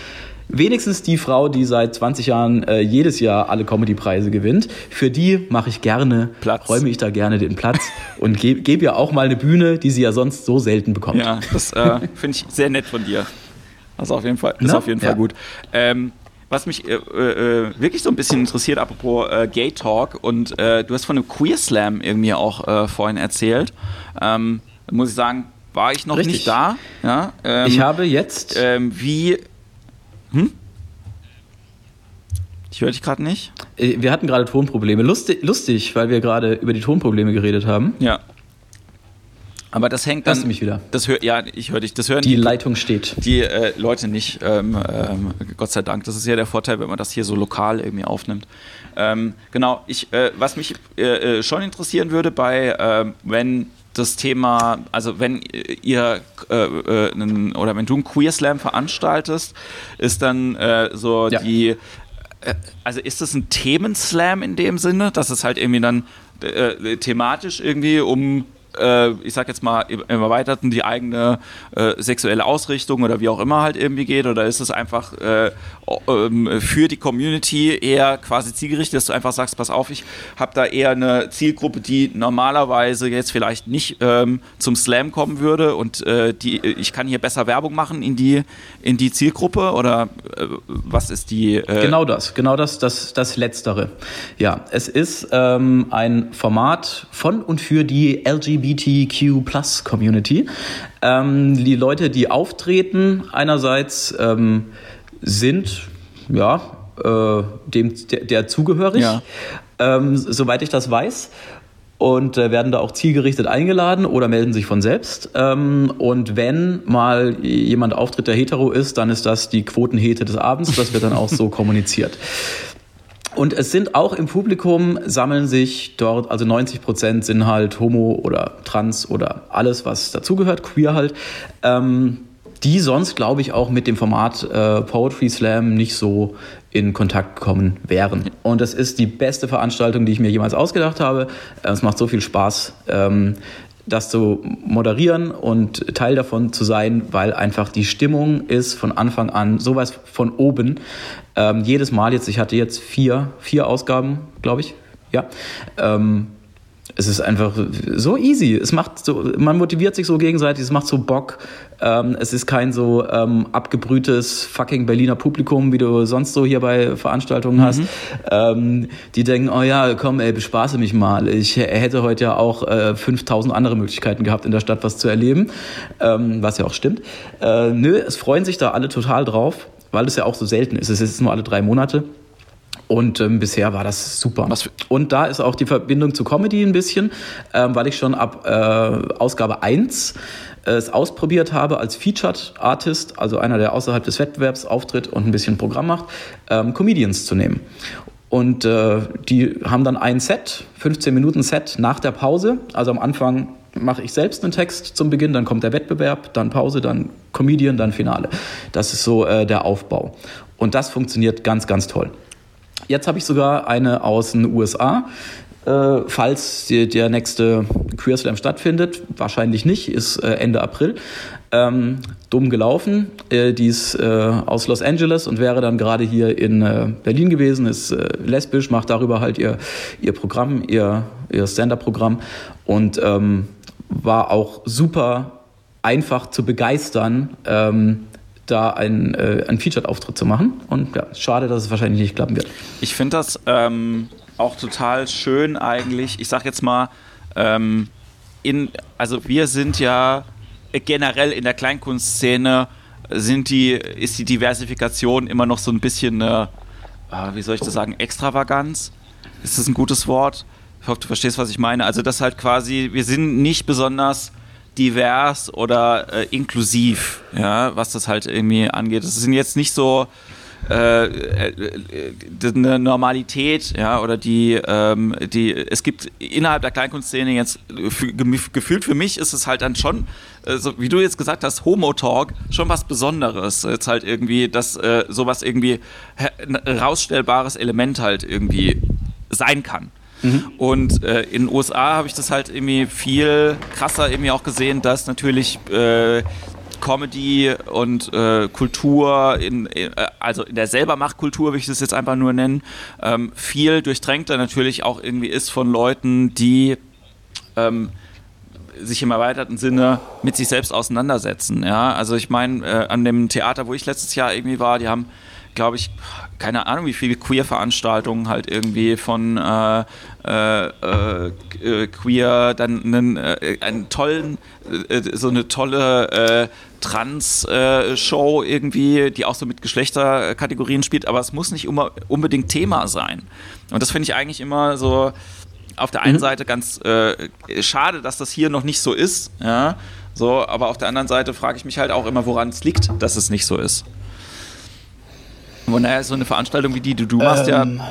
S2: wenigstens die Frau, die seit 20 Jahren äh, jedes Jahr alle Comedy-Preise gewinnt, für die mache ich gerne, Platz. räume ich da gerne den Platz und gebe geb ihr auch mal eine Bühne, die sie ja sonst so selten bekommt.
S1: Ja, das äh, finde ich sehr nett von dir. Das ist auf jeden Fall, ist auf jeden Fall ja. gut. Ähm, was mich äh, äh, wirklich so ein bisschen interessiert, apropos äh, Gay Talk, und äh, du hast von einem Queer Slam irgendwie auch äh, vorhin erzählt. Ähm, muss ich sagen, war ich noch Richtig. nicht da. Ja,
S2: ähm, ich habe jetzt.
S1: Ähm, wie. Hm? Ich höre dich gerade nicht.
S2: Äh, wir hatten gerade Tonprobleme. Lustig, lustig, weil wir gerade über die Tonprobleme geredet haben.
S1: Ja. Aber das hängt dann.
S2: Hörst du mich wieder?
S1: Das hör, ja, ich höre dich. Das hören
S2: die, die Leitung steht.
S1: Die äh, Leute nicht. Ähm, ähm, Gott sei Dank. Das ist ja der Vorteil, wenn man das hier so lokal irgendwie aufnimmt. Ähm, genau. Ich, äh, was mich äh, äh schon interessieren würde, bei ähm, wenn das Thema, also wenn ihr äh, äh, oder wenn du einen Queer Slam veranstaltest, ist dann so ja. die also ist das ein Themenslam in dem Sinne, dass es halt irgendwie dann äh, thematisch irgendwie um äh, ich sag jetzt mal im Erweiterten die eigene äh, sexuelle Ausrichtung oder wie auch immer halt irgendwie geht? Oder ist es einfach äh, ähm, für die Community eher quasi zielgerichtet, dass du einfach sagst, pass auf, ich habe da eher eine Zielgruppe, die normalerweise jetzt vielleicht nicht ähm, zum Slam kommen würde und äh, die, ich kann hier besser Werbung machen in die, in die Zielgruppe oder äh, was ist die?
S2: Äh genau das, genau das, das, das Letztere. Ja, es ist ähm, ein Format von und für die LGBTQ Plus Community. Ähm, die Leute, die auftreten, einerseits ähm, sind ja äh, dem der, der zugehörig, ja. ähm, soweit ich das weiß und äh, werden da auch zielgerichtet eingeladen oder melden sich von selbst. Ähm, und wenn mal jemand auftritt, der hetero ist, dann ist das die Quotenhete des Abends. Das wird dann auch so kommuniziert. Und es sind auch im Publikum sammeln sich dort, also 90 Prozent sind halt homo oder trans oder alles, was dazugehört, queer halt. Ähm, die sonst, glaube ich, auch mit dem Format äh, Poetry Slam nicht so in Kontakt gekommen wären. Und es ist die beste Veranstaltung, die ich mir jemals ausgedacht habe. Äh, es macht so viel Spaß, ähm, das zu moderieren und Teil davon zu sein, weil einfach die Stimmung ist von Anfang an sowas von oben. Ähm, jedes Mal jetzt, ich hatte jetzt vier, vier Ausgaben, glaube ich. Ja. Ähm, es ist einfach so easy. Es macht so, man motiviert sich so gegenseitig, es macht so Bock. Ähm, es ist kein so ähm, abgebrühtes fucking Berliner Publikum, wie du sonst so hier bei Veranstaltungen hast. Mhm. Ähm, die denken, oh ja, komm, ey, bespaße mich mal. Ich hätte heute ja auch äh, 5000 andere Möglichkeiten gehabt, in der Stadt was zu erleben, ähm, was ja auch stimmt. Äh, nö, es freuen sich da alle total drauf, weil es ja auch so selten ist. Es ist nur alle drei Monate. Und ähm, bisher war das super. Und da ist auch die Verbindung zu Comedy ein bisschen, ähm, weil ich schon ab äh, Ausgabe 1 äh, es ausprobiert habe als Featured Artist, also einer, der außerhalb des Wettbewerbs auftritt und ein bisschen Programm macht, ähm, Comedians zu nehmen. Und äh, die haben dann ein Set, 15 Minuten Set nach der Pause. Also am Anfang mache ich selbst einen Text zum Beginn, dann kommt der Wettbewerb, dann Pause, dann Comedian, dann Finale. Das ist so äh, der Aufbau. Und das funktioniert ganz, ganz toll. Jetzt habe ich sogar eine aus den USA. Äh, falls die, der nächste Queer Slam stattfindet, wahrscheinlich nicht, ist äh, Ende April. Ähm, dumm gelaufen. Äh, die ist äh, aus Los Angeles und wäre dann gerade hier in äh, Berlin gewesen, ist äh, lesbisch, macht darüber halt ihr, ihr Programm, ihr, ihr Stand-up-Programm und ähm, war auch super einfach zu begeistern. Ähm, da einen, äh, einen Featured-Auftritt zu machen. Und ja, schade, dass es wahrscheinlich nicht klappen wird.
S1: Ich finde das ähm, auch total schön eigentlich. Ich sag jetzt mal, ähm, in, also wir sind ja generell in der Kleinkunstszene sind die, ist die Diversifikation immer noch so ein bisschen eine, äh, wie soll ich das sagen, Extravaganz? Ist das ein gutes Wort? Ich hoffe, du verstehst, was ich meine. Also das halt quasi, wir sind nicht besonders divers oder äh, inklusiv, ja, was das halt irgendwie angeht. Das sind jetzt nicht so äh, äh, eine Normalität, ja, oder die, ähm, die, es gibt innerhalb der Kleinkunstszene jetzt, gefühlt für mich ist es halt dann schon, äh, so wie du jetzt gesagt hast, Homo-Talk, schon was Besonderes. Jetzt halt irgendwie, dass äh, sowas irgendwie ein rausstellbares Element halt irgendwie sein kann. Mhm. Und äh, in den USA habe ich das halt irgendwie viel krasser irgendwie auch gesehen, dass natürlich äh, Comedy und äh, Kultur, in, äh, also in der Selbermachtkultur, will ich das jetzt einfach nur nennen, ähm, viel durchtränkter natürlich auch irgendwie ist von Leuten, die ähm, sich im erweiterten Sinne mit sich selbst auseinandersetzen. Ja? Also ich meine, äh, an dem Theater, wo ich letztes Jahr irgendwie war, die haben glaube ich, keine Ahnung, wie viele Queer-Veranstaltungen halt irgendwie von äh, äh, äh, Queer, dann einen, äh, einen tollen, äh, so eine tolle äh, Trans-Show irgendwie, die auch so mit Geschlechterkategorien spielt, aber es muss nicht immer unbedingt Thema sein. Und das finde ich eigentlich immer so auf der einen mhm. Seite ganz schade, dass das hier noch nicht so ist, ja. So, aber auf der anderen Seite frage ich mich halt auch immer, woran es liegt, dass es nicht so ist. Von daher ist so eine Veranstaltung wie die, die du machst, ähm. ja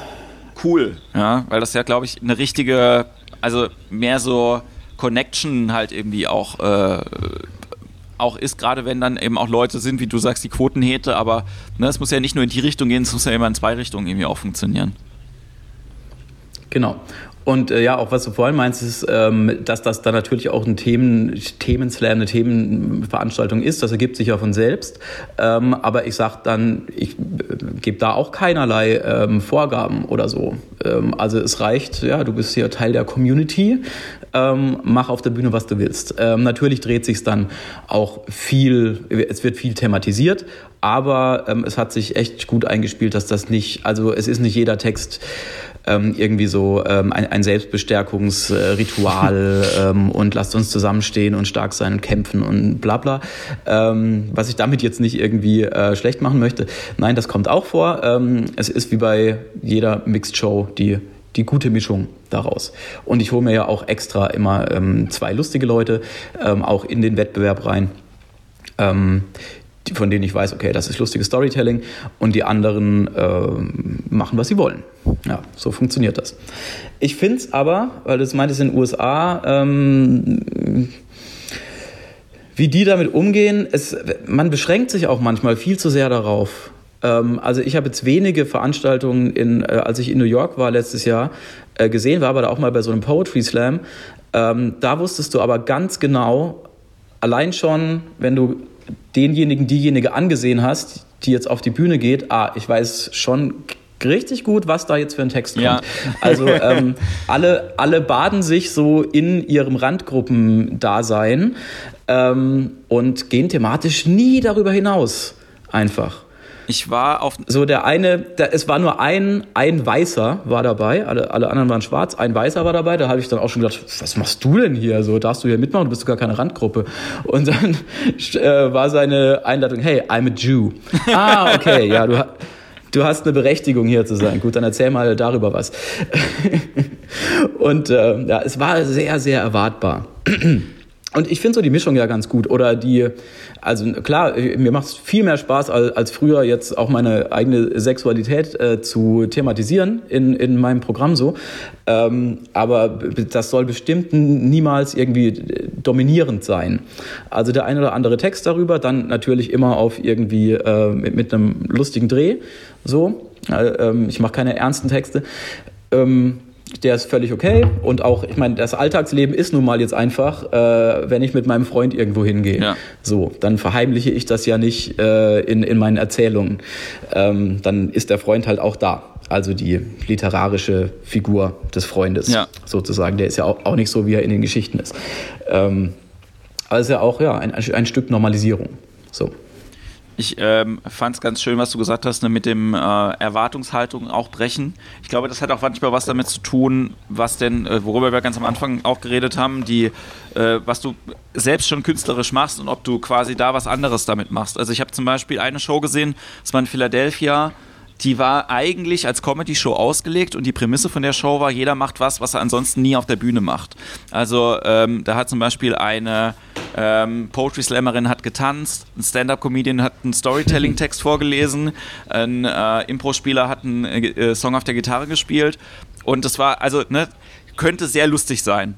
S1: cool, ja, weil das ja, glaube ich, eine richtige, also mehr so Connection halt irgendwie auch, äh, auch ist, gerade wenn dann eben auch Leute sind, wie du sagst, die Quotenhete, aber ne, es muss ja nicht nur in die Richtung gehen, es muss ja immer in zwei Richtungen irgendwie auch funktionieren.
S2: Genau. Und äh, ja, auch was du vorhin meinst, ist, ähm, dass das dann natürlich auch ein Themen, Themenslam, eine Themenveranstaltung ist. Das ergibt sich ja von selbst. Ähm, aber ich sage dann, ich äh, gebe da auch keinerlei ähm, Vorgaben oder so. Ähm, also es reicht, ja, du bist hier Teil der Community, ähm, mach auf der Bühne, was du willst. Ähm, natürlich dreht sich dann auch viel, es wird viel thematisiert, aber ähm, es hat sich echt gut eingespielt, dass das nicht, also es ist nicht jeder Text ähm, irgendwie so ähm, ein, ein Selbstbestärkungsritual ähm, und lasst uns zusammenstehen und stark sein und kämpfen und bla bla. Ähm, was ich damit jetzt nicht irgendwie äh, schlecht machen möchte. Nein, das kommt auch vor. Ähm, es ist wie bei jeder Mixed Show die die gute Mischung daraus. Und ich hole mir ja auch extra immer ähm, zwei lustige Leute ähm, auch in den Wettbewerb rein, ähm, von denen ich weiß, okay, das ist lustiges Storytelling und die anderen äh, machen, was sie wollen. Ja, so funktioniert das. Ich finde es aber, weil du es meintest in den USA, ähm, wie die damit umgehen, es, man beschränkt sich auch manchmal viel zu sehr darauf. Ähm, also ich habe jetzt wenige Veranstaltungen, in, äh, als ich in New York war letztes Jahr, äh, gesehen, war aber da auch mal bei so einem Poetry Slam. Ähm, da wusstest du aber ganz genau, allein schon, wenn du denjenigen, diejenige angesehen hast, die jetzt auf die Bühne geht, ah, ich weiß schon richtig gut, was da jetzt für ein Text kommt. Ja. Also ähm, alle, alle baden sich so in ihrem Randgruppendasein ähm, und gehen thematisch nie darüber hinaus. Einfach.
S1: Ich war auf.
S2: So, der eine, der, es war nur ein, ein Weißer war dabei, alle, alle anderen waren schwarz, ein Weißer war dabei. Da habe ich dann auch schon gedacht, was machst du denn hier? So, darfst du hier mitmachen? Du bist gar keine Randgruppe. Und dann äh, war seine Einladung, hey, I'm a Jew. ah, okay, ja, du, du hast eine Berechtigung hier zu sein. Gut, dann erzähl mal darüber was. Und äh, ja, es war sehr, sehr erwartbar. Und ich finde so die Mischung ja ganz gut. Oder die, also klar, mir macht es viel mehr Spaß als, als früher jetzt auch meine eigene Sexualität äh, zu thematisieren in, in meinem Programm so. Ähm, aber das soll bestimmt niemals irgendwie dominierend sein. Also der ein oder andere Text darüber, dann natürlich immer auf irgendwie äh, mit, mit, einem lustigen Dreh. So. Äh, ähm, ich mache keine ernsten Texte. Ähm, der ist völlig okay. Und auch, ich meine, das Alltagsleben ist nun mal jetzt einfach, äh, wenn ich mit meinem Freund irgendwo hingehe. Ja. So, dann verheimliche ich das ja nicht äh, in, in meinen Erzählungen. Ähm, dann ist der Freund halt auch da. Also die literarische Figur des Freundes ja. sozusagen. Der ist ja auch, auch nicht so, wie er in den Geschichten ist. Ähm, also ja auch ja, ein, ein Stück Normalisierung. So.
S1: Ich ähm, fand es ganz schön, was du gesagt hast, ne, mit dem äh, Erwartungshaltung auch brechen. Ich glaube, das hat auch manchmal was damit zu tun, was denn, äh, worüber wir ganz am Anfang auch geredet haben, die, äh, was du selbst schon künstlerisch machst und ob du quasi da was anderes damit machst. Also ich habe zum Beispiel eine Show gesehen, das war in Philadelphia, die war eigentlich als Comedy-Show ausgelegt und die Prämisse von der Show war, jeder macht was, was er ansonsten nie auf der Bühne macht. Also ähm, da hat zum Beispiel eine ähm, Poetry Slammerin hat getanzt, ein Stand-Up-Comedian hat einen Storytelling-Text vorgelesen, ein äh, Impro-Spieler hat einen äh, Song auf der Gitarre gespielt und das war, also, ne, könnte sehr lustig sein.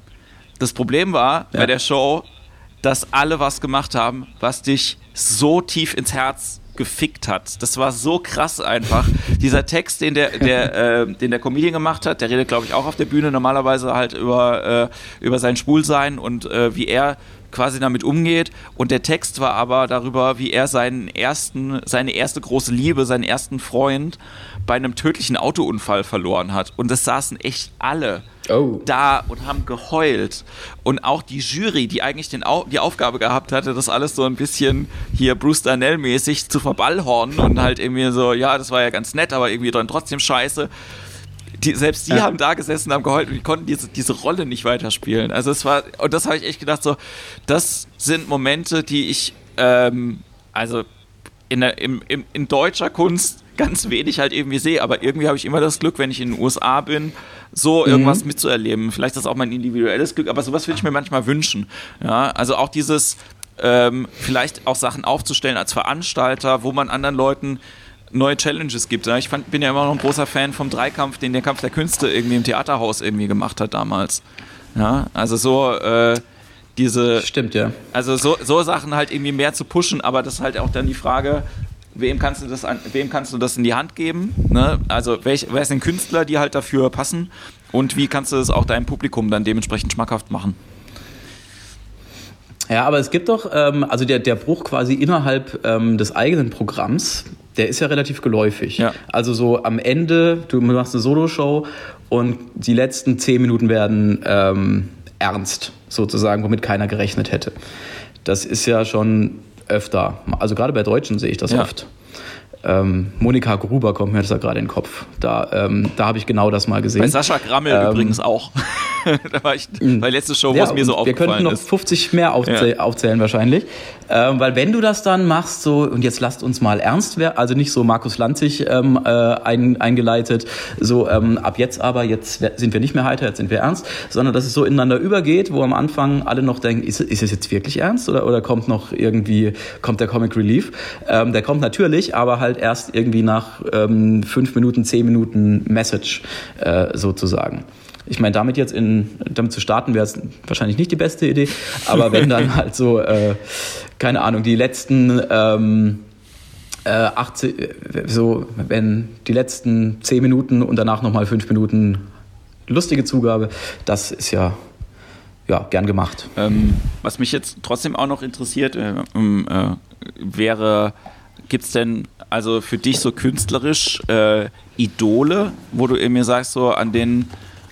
S1: Das Problem war ja. bei der Show, dass alle was gemacht haben, was dich so tief ins Herz gefickt hat. Das war so krass einfach. Dieser Text, den der, der, äh, den der Comedian gemacht hat, der redet, glaube ich, auch auf der Bühne normalerweise halt über, äh, über sein Schwulsein und äh, wie er quasi damit umgeht. Und der Text war aber darüber, wie er seinen ersten, seine erste große Liebe, seinen ersten Freund bei einem tödlichen Autounfall verloren hat. Und das saßen echt alle oh. da und haben geheult. Und auch die Jury, die eigentlich den Au die Aufgabe gehabt hatte, das alles so ein bisschen hier Bruce Darnell-mäßig zu verballhornen und halt irgendwie so, ja, das war ja ganz nett, aber irgendwie dann trotzdem scheiße die, selbst die ja. haben da gesessen, haben geheult und die konnten diese, diese Rolle nicht weiterspielen. Also es war, und das habe ich echt gedacht, so, das sind Momente, die ich, ähm, also in, der, im, im, in deutscher Kunst ganz wenig halt irgendwie sehe, aber irgendwie habe ich immer das Glück, wenn ich in den USA bin, so mhm. irgendwas mhm. mitzuerleben. Vielleicht ist das auch mein individuelles Glück, aber sowas würde ich mir manchmal wünschen. Ja, also auch dieses, ähm, vielleicht auch Sachen aufzustellen als Veranstalter, wo man anderen Leuten neue Challenges gibt. Ich fand, bin ja immer noch ein großer Fan vom Dreikampf, den der Kampf der Künste irgendwie im Theaterhaus irgendwie gemacht hat damals. Ja, also so äh, diese.
S2: Stimmt, ja.
S1: Also so, so Sachen halt irgendwie mehr zu pushen, aber das ist halt auch dann die Frage, wem kannst du das an, wem kannst du das in die Hand geben? Ne? Also welch, wer sind Künstler, die halt dafür passen? Und wie kannst du das auch deinem Publikum dann dementsprechend schmackhaft machen?
S2: Ja, aber es gibt doch, ähm, also der, der Bruch quasi innerhalb ähm, des eigenen Programms, der ist ja relativ geläufig. Ja. Also so am Ende, du machst eine Soloshow und die letzten zehn Minuten werden ähm, ernst, sozusagen, womit keiner gerechnet hätte. Das ist ja schon öfter. Also gerade bei Deutschen sehe ich das ja. oft. Ähm, Monika Gruber kommt mir das ja gerade in den Kopf. Da, ähm, da habe ich genau das mal gesehen. Bei
S1: Sascha Grammel ähm, übrigens auch. da war ich bei letzte Show, wo ja, es mir so aufgefallen ist.
S2: Wir könnten noch 50 mehr aufzäh ja. aufzählen wahrscheinlich. Ähm, weil wenn du das dann machst, so, und jetzt lasst uns mal ernst werden, also nicht so Markus Lanzig ähm, äh, ein, eingeleitet, so ähm, ab jetzt aber, jetzt sind wir nicht mehr heiter, jetzt sind wir ernst, sondern dass es so ineinander übergeht, wo am Anfang alle noch denken, ist, ist es jetzt wirklich ernst oder, oder kommt noch irgendwie, kommt der Comic Relief? Ähm, der kommt natürlich, aber halt erst irgendwie nach ähm, fünf Minuten, zehn Minuten Message äh, sozusagen. Ich meine, damit jetzt in, damit zu starten wäre es wahrscheinlich nicht die beste Idee, aber wenn dann halt so, äh, keine Ahnung, die letzten ähm, äh, 18, so, wenn die letzten 10 Minuten und danach nochmal 5 Minuten lustige Zugabe, das ist ja, ja gern gemacht.
S1: Ähm, was mich jetzt trotzdem auch noch interessiert, äh, äh, wäre, gibt es denn also für dich so künstlerisch äh, Idole, wo du mir sagst, so an denen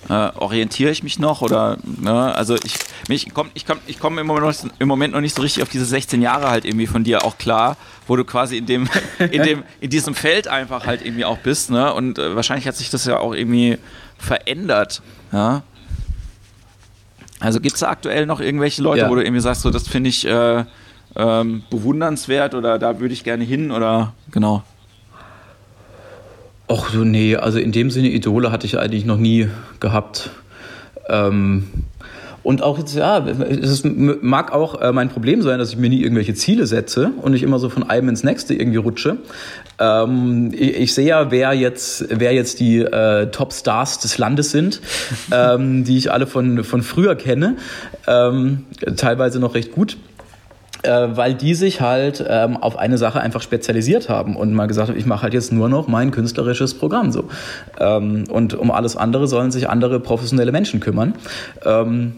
S1: äh, orientiere ich mich noch oder ne, also ich mich komm, ich komme ich komm im, Moment noch, im Moment noch nicht so richtig auf diese 16 Jahre halt irgendwie von dir auch klar, wo du quasi in dem in dem in diesem Feld einfach halt irgendwie auch bist, ne? Und äh, wahrscheinlich hat sich das ja auch irgendwie verändert, ja. Also gibt es da aktuell noch irgendwelche Leute, ja. wo du irgendwie sagst, so das finde ich äh, ähm, bewundernswert oder da würde ich gerne hin oder genau.
S2: Ach so, nee, also in dem Sinne Idole hatte ich eigentlich noch nie gehabt. Ähm, und auch jetzt, ja, es mag auch äh, mein Problem sein, dass ich mir nie irgendwelche Ziele setze und ich immer so von einem ins nächste irgendwie rutsche. Ähm, ich, ich, sehe ja, wer jetzt, wer jetzt die äh, Top-Stars des Landes sind, ähm, die ich alle von, von früher kenne, ähm, teilweise noch recht gut weil die sich halt ähm, auf eine Sache einfach spezialisiert haben und mal gesagt haben, ich mache halt jetzt nur noch mein künstlerisches Programm so. Ähm, und um alles andere sollen sich andere professionelle Menschen kümmern. Ähm,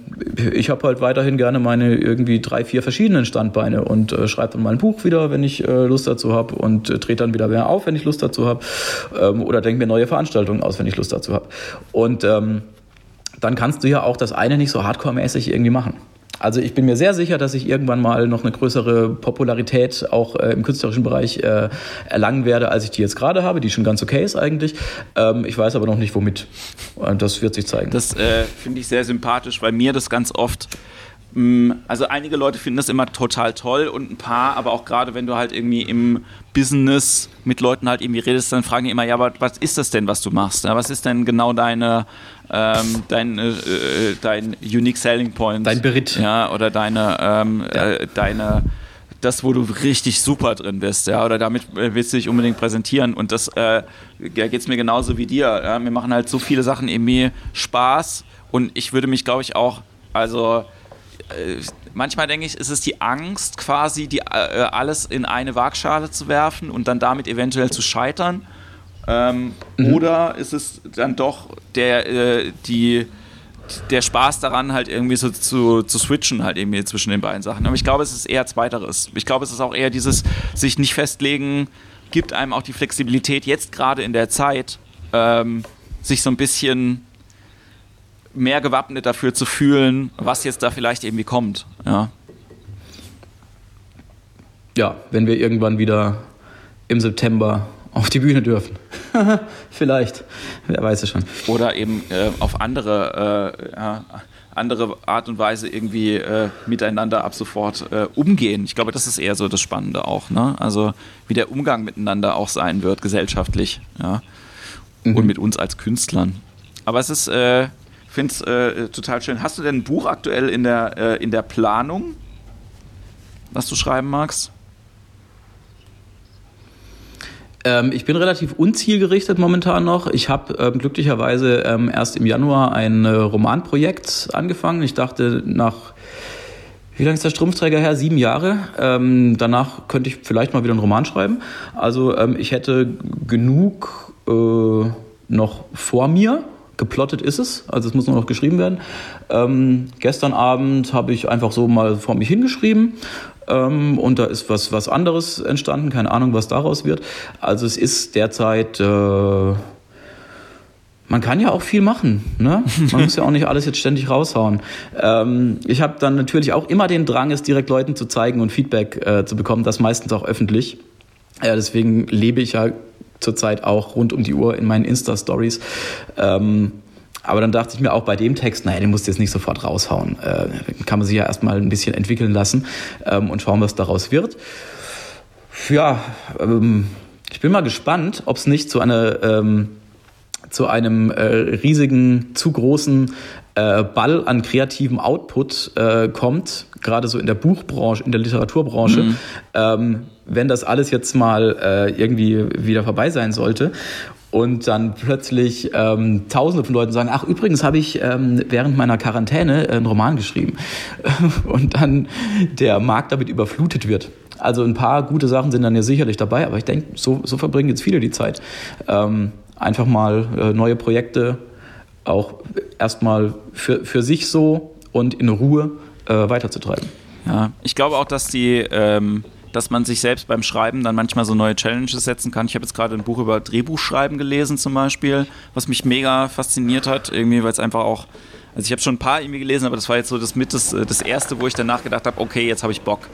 S2: ich habe halt weiterhin gerne meine irgendwie drei, vier verschiedenen Standbeine und äh, schreibe dann mal ein Buch wieder, wenn ich äh, Lust dazu habe und äh, trete dann wieder mehr auf, wenn ich Lust dazu habe ähm, oder denke mir neue Veranstaltungen aus, wenn ich Lust dazu habe. Und ähm, dann kannst du ja auch das eine nicht so hardcore-mäßig irgendwie machen. Also ich bin mir sehr sicher, dass ich irgendwann mal noch eine größere Popularität auch äh, im künstlerischen Bereich äh, erlangen werde, als ich die jetzt gerade habe, die schon ganz okay ist eigentlich. Ähm, ich weiß aber noch nicht, womit. Das wird sich zeigen.
S1: Das äh, finde ich sehr sympathisch, weil mir das ganz oft mm, also einige Leute finden das immer total toll und ein paar, aber auch gerade wenn du halt irgendwie im Business mit Leuten halt irgendwie redest, dann fragen die immer, ja, aber was ist das denn, was du machst? Was ist denn genau deine ähm, dein, äh, äh, dein Unique Selling Point.
S2: Dein Beritt.
S1: Ja, oder deine, ähm, ja. äh, deine das, wo du richtig super drin bist, ja, oder damit äh, willst du dich unbedingt präsentieren. Und das äh, geht es mir genauso wie dir. Ja? Mir machen halt so viele Sachen irgendwie Spaß und ich würde mich, glaube ich, auch, also äh, manchmal denke ich, ist es die Angst, quasi die, äh, alles in eine Waagschale zu werfen und dann damit eventuell zu scheitern. Ähm, mhm. Oder ist es dann doch der, äh, die, der Spaß daran, halt irgendwie so zu, zu switchen, halt irgendwie zwischen den beiden Sachen. Aber ich glaube, es ist eher Zweiteres. Ich glaube, es ist auch eher dieses sich nicht festlegen, gibt einem auch die Flexibilität, jetzt gerade in der Zeit, ähm, sich so ein bisschen mehr gewappnet dafür zu fühlen, was jetzt da vielleicht irgendwie kommt. Ja,
S2: ja wenn wir irgendwann wieder im September auf die Bühne dürfen. Vielleicht, wer weiß es schon.
S1: Oder eben äh, auf andere, äh, ja, andere Art und Weise irgendwie äh, miteinander ab sofort äh, umgehen. Ich glaube, das ist eher so das Spannende auch. Ne? Also wie der Umgang miteinander auch sein wird, gesellschaftlich. Ja? Mhm. Und mit uns als Künstlern. Aber es ist, äh, ich finde es äh, total schön. Hast du denn ein Buch aktuell in der, in der Planung, was du schreiben magst?
S2: Ähm, ich bin relativ unzielgerichtet momentan noch. Ich habe ähm, glücklicherweise ähm, erst im Januar ein äh, Romanprojekt angefangen. Ich dachte nach wie lange ist der Strumpfträger her? Sieben Jahre. Ähm, danach könnte ich vielleicht mal wieder einen Roman schreiben. Also ähm, ich hätte genug äh, noch vor mir. Geplottet ist es, also es muss nur noch geschrieben werden. Ähm, gestern Abend habe ich einfach so mal vor mich hingeschrieben ähm, und da ist was, was anderes entstanden, keine Ahnung, was daraus wird. Also es ist derzeit... Äh, man kann ja auch viel machen. Ne? Man muss ja auch nicht alles jetzt ständig raushauen. Ähm, ich habe dann natürlich auch immer den Drang, es direkt Leuten zu zeigen und Feedback äh, zu bekommen, das meistens auch öffentlich. Ja, deswegen lebe ich ja zurzeit auch rund um die Uhr in meinen Insta-Stories. Ähm, aber dann dachte ich mir auch bei dem Text, naja, den musst du jetzt nicht sofort raushauen. Äh, kann man sich ja erstmal ein bisschen entwickeln lassen ähm, und schauen, was daraus wird. Ja, ähm, ich bin mal gespannt, ob es nicht zu einer ähm, zu einem äh, riesigen, zu großen äh, Ball an kreativem Output äh, kommt, gerade so in der Buchbranche, in der Literaturbranche, mhm. ähm, wenn das alles jetzt mal äh, irgendwie wieder vorbei sein sollte und dann plötzlich ähm, Tausende von Leuten sagen, ach übrigens habe ich ähm, während meiner Quarantäne einen Roman geschrieben und dann der Markt damit überflutet wird. Also ein paar gute Sachen sind dann ja sicherlich dabei, aber ich denke, so, so verbringen jetzt viele die Zeit. Ähm, einfach mal äh, neue Projekte auch erstmal für, für sich so und in Ruhe äh, weiterzutreiben.
S1: Ja, ich glaube auch, dass die, ähm, dass man sich selbst beim Schreiben dann manchmal so neue Challenges setzen kann. Ich habe jetzt gerade ein Buch über Drehbuchschreiben gelesen zum Beispiel, was mich mega fasziniert hat, irgendwie, weil es einfach auch also ich habe schon ein paar irgendwie gelesen, aber das war jetzt so das mit das, das erste, wo ich danach gedacht habe, okay, jetzt habe ich Bock.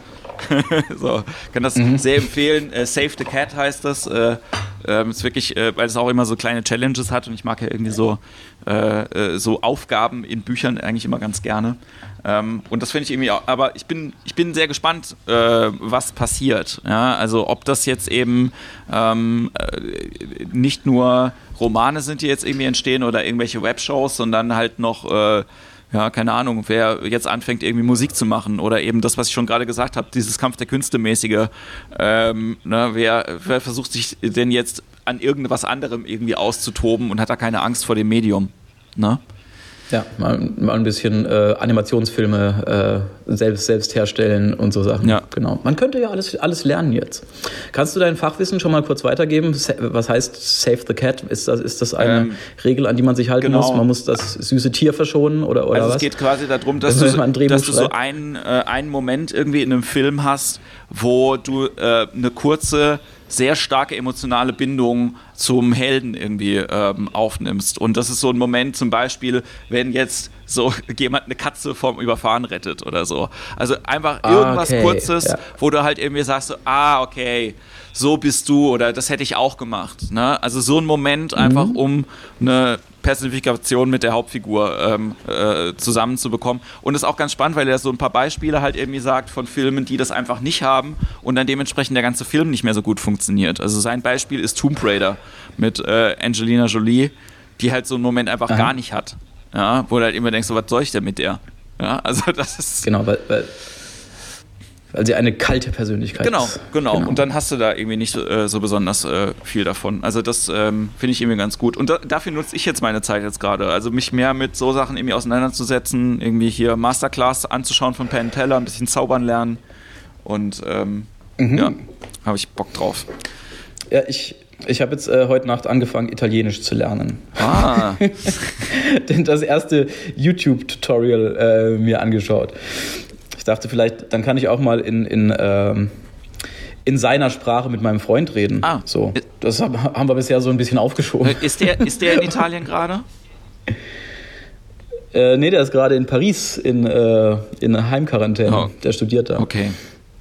S1: so, kann das mhm. sehr empfehlen. Äh, Save the Cat heißt das. Äh, ähm, ist wirklich, äh, weil es auch immer so kleine Challenges hat und ich mag ja irgendwie so, äh, äh, so Aufgaben in Büchern eigentlich immer ganz gerne. Ähm, und das finde ich irgendwie auch, aber ich bin, ich bin sehr gespannt, äh, was passiert. Ja? Also ob das jetzt eben ähm, äh, nicht nur Romane sind, die jetzt irgendwie entstehen oder irgendwelche Webshows, sondern halt noch äh, ja, keine Ahnung, wer jetzt anfängt, irgendwie Musik zu machen oder eben das, was ich schon gerade gesagt habe, dieses Kampf der Künste mäßige, ähm, ne, wer, wer versucht sich denn jetzt an irgendwas anderem irgendwie auszutoben und hat da keine Angst vor dem Medium, ne?
S2: Ja, mal, mal ein bisschen äh, Animationsfilme äh, selbst, selbst herstellen und so Sachen. Ja. Genau. Man könnte ja alles, alles lernen jetzt. Kannst du dein Fachwissen schon mal kurz weitergeben? Was heißt Save the Cat? Ist das, ist das eine ähm, Regel, an die man sich halten genau. muss? Man muss das süße Tier verschonen oder, oder
S1: also
S2: was?
S1: Es geht quasi darum, dass, du, dass du so einen, äh, einen Moment irgendwie in einem Film hast, wo du äh, eine kurze sehr starke emotionale Bindung zum Helden irgendwie ähm, aufnimmst. Und das ist so ein Moment, zum Beispiel, wenn jetzt so jemand eine Katze vom Überfahren rettet oder so. Also einfach ah, irgendwas okay. Kurzes, ja. wo du halt irgendwie sagst, so, ah, okay, so bist du oder das hätte ich auch gemacht. Ne? Also so ein Moment einfach, mhm. um eine Personifikation mit der Hauptfigur ähm, äh, zusammenzubekommen. Und das ist auch ganz spannend, weil er so ein paar Beispiele halt irgendwie sagt von Filmen, die das einfach nicht haben und dann dementsprechend der ganze Film nicht mehr so gut funktioniert. Also sein Beispiel ist Tomb Raider mit äh, Angelina Jolie, die halt so einen Moment einfach Aha. gar nicht hat. Ja, wo du halt immer denkst, so, was soll ich denn mit der? Ja, also das ist.
S2: Genau, weil, weil weil sie eine kalte Persönlichkeit
S1: genau, ist. Genau, genau. Und dann hast du da irgendwie nicht äh, so besonders äh, viel davon. Also das ähm, finde ich irgendwie ganz gut. Und da, dafür nutze ich jetzt meine Zeit jetzt gerade. Also mich mehr mit so Sachen irgendwie auseinanderzusetzen, irgendwie hier Masterclass anzuschauen von Penn Teller, ein bisschen zaubern lernen. Und ähm, mhm. ja, habe ich Bock drauf.
S2: Ja, ich, ich habe jetzt äh, heute Nacht angefangen, Italienisch zu lernen.
S1: Ah.
S2: Denn das erste YouTube-Tutorial äh, mir angeschaut dachte vielleicht, dann kann ich auch mal in, in, ähm, in seiner Sprache mit meinem Freund reden. Ah. So. Das haben wir bisher so ein bisschen aufgeschoben.
S1: Äh, ist der, ist der in Italien gerade?
S2: Äh, nee, der ist gerade in Paris in, äh, in Heimquarantäne. Oh. Der studiert da.
S1: Okay.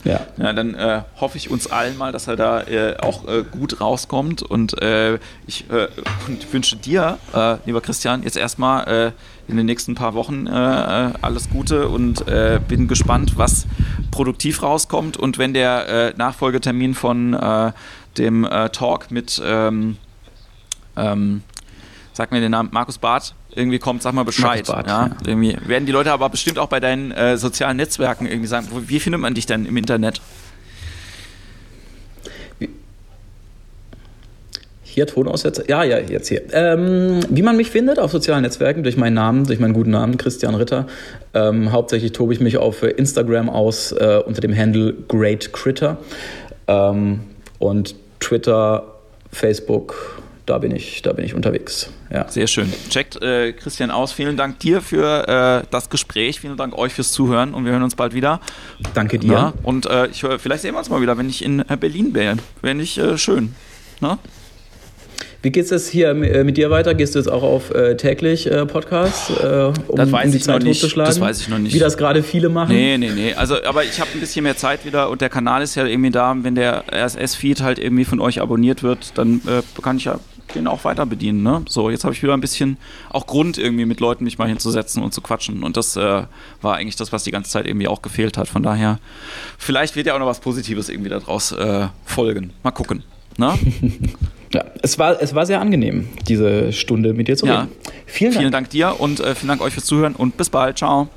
S1: Ja. ja, dann äh, hoffe ich uns allen mal, dass er da äh, auch äh, gut rauskommt. Und äh, ich äh, und wünsche dir, äh, lieber Christian, jetzt erstmal in den nächsten paar Wochen alles Gute und bin gespannt, was produktiv rauskommt. Und wenn der Nachfolgetermin von dem Talk mit, ähm, ähm, sag mir den Namen, Markus Barth, irgendwie kommt, sag mal Bescheid. Bart, ja? ja? Irgendwie werden die Leute aber bestimmt auch bei deinen äh, sozialen Netzwerken irgendwie sagen, wie findet man dich denn im Internet?
S2: Hier Tonaussetzer. Ja, ja, jetzt hier. Ähm, wie man mich findet auf sozialen Netzwerken, durch meinen Namen, durch meinen guten Namen, Christian Ritter. Ähm, hauptsächlich tobe ich mich auf Instagram aus äh, unter dem Handle Great Critter. Ähm, und Twitter, Facebook, da bin ich, da bin ich unterwegs.
S1: Ja. Sehr schön. Checkt äh, Christian aus. Vielen Dank dir für äh, das Gespräch. Vielen Dank euch fürs Zuhören und wir hören uns bald wieder.
S2: Danke dir. Ja,
S1: und äh, ich höre, vielleicht sehen wir uns mal wieder, wenn ich in äh, Berlin wäre. Wäre nicht äh, schön. Na?
S2: Wie geht es hier äh, mit dir weiter? Gehst du jetzt auch auf äh, täglich äh, Podcast, äh, um,
S1: das weiß
S2: um die
S1: ich
S2: Zeit
S1: noch nicht.
S2: hochzuschlagen?
S1: Das weiß ich noch nicht.
S2: Wie das gerade viele machen?
S1: Nee, nee, nee. Also, aber ich habe ein bisschen mehr Zeit wieder und der Kanal ist ja irgendwie da. Wenn der RSS-Feed halt irgendwie von euch abonniert wird, dann kann ich ja den auch weiter bedienen. Ne? So, jetzt habe ich wieder ein bisschen auch Grund, irgendwie mit Leuten mich mal hinzusetzen und zu quatschen. Und das äh, war eigentlich das, was die ganze Zeit irgendwie auch gefehlt hat. Von daher, vielleicht wird ja auch noch was Positives irgendwie daraus äh, folgen. Mal gucken. Ne?
S2: Ja, es war, es war sehr angenehm, diese Stunde mit dir zu
S1: Ja.
S2: reden. Vielen Dank.
S1: Vielen Dank dir und äh, vielen Dank euch fürs Zuhören und bis bald. Ciao.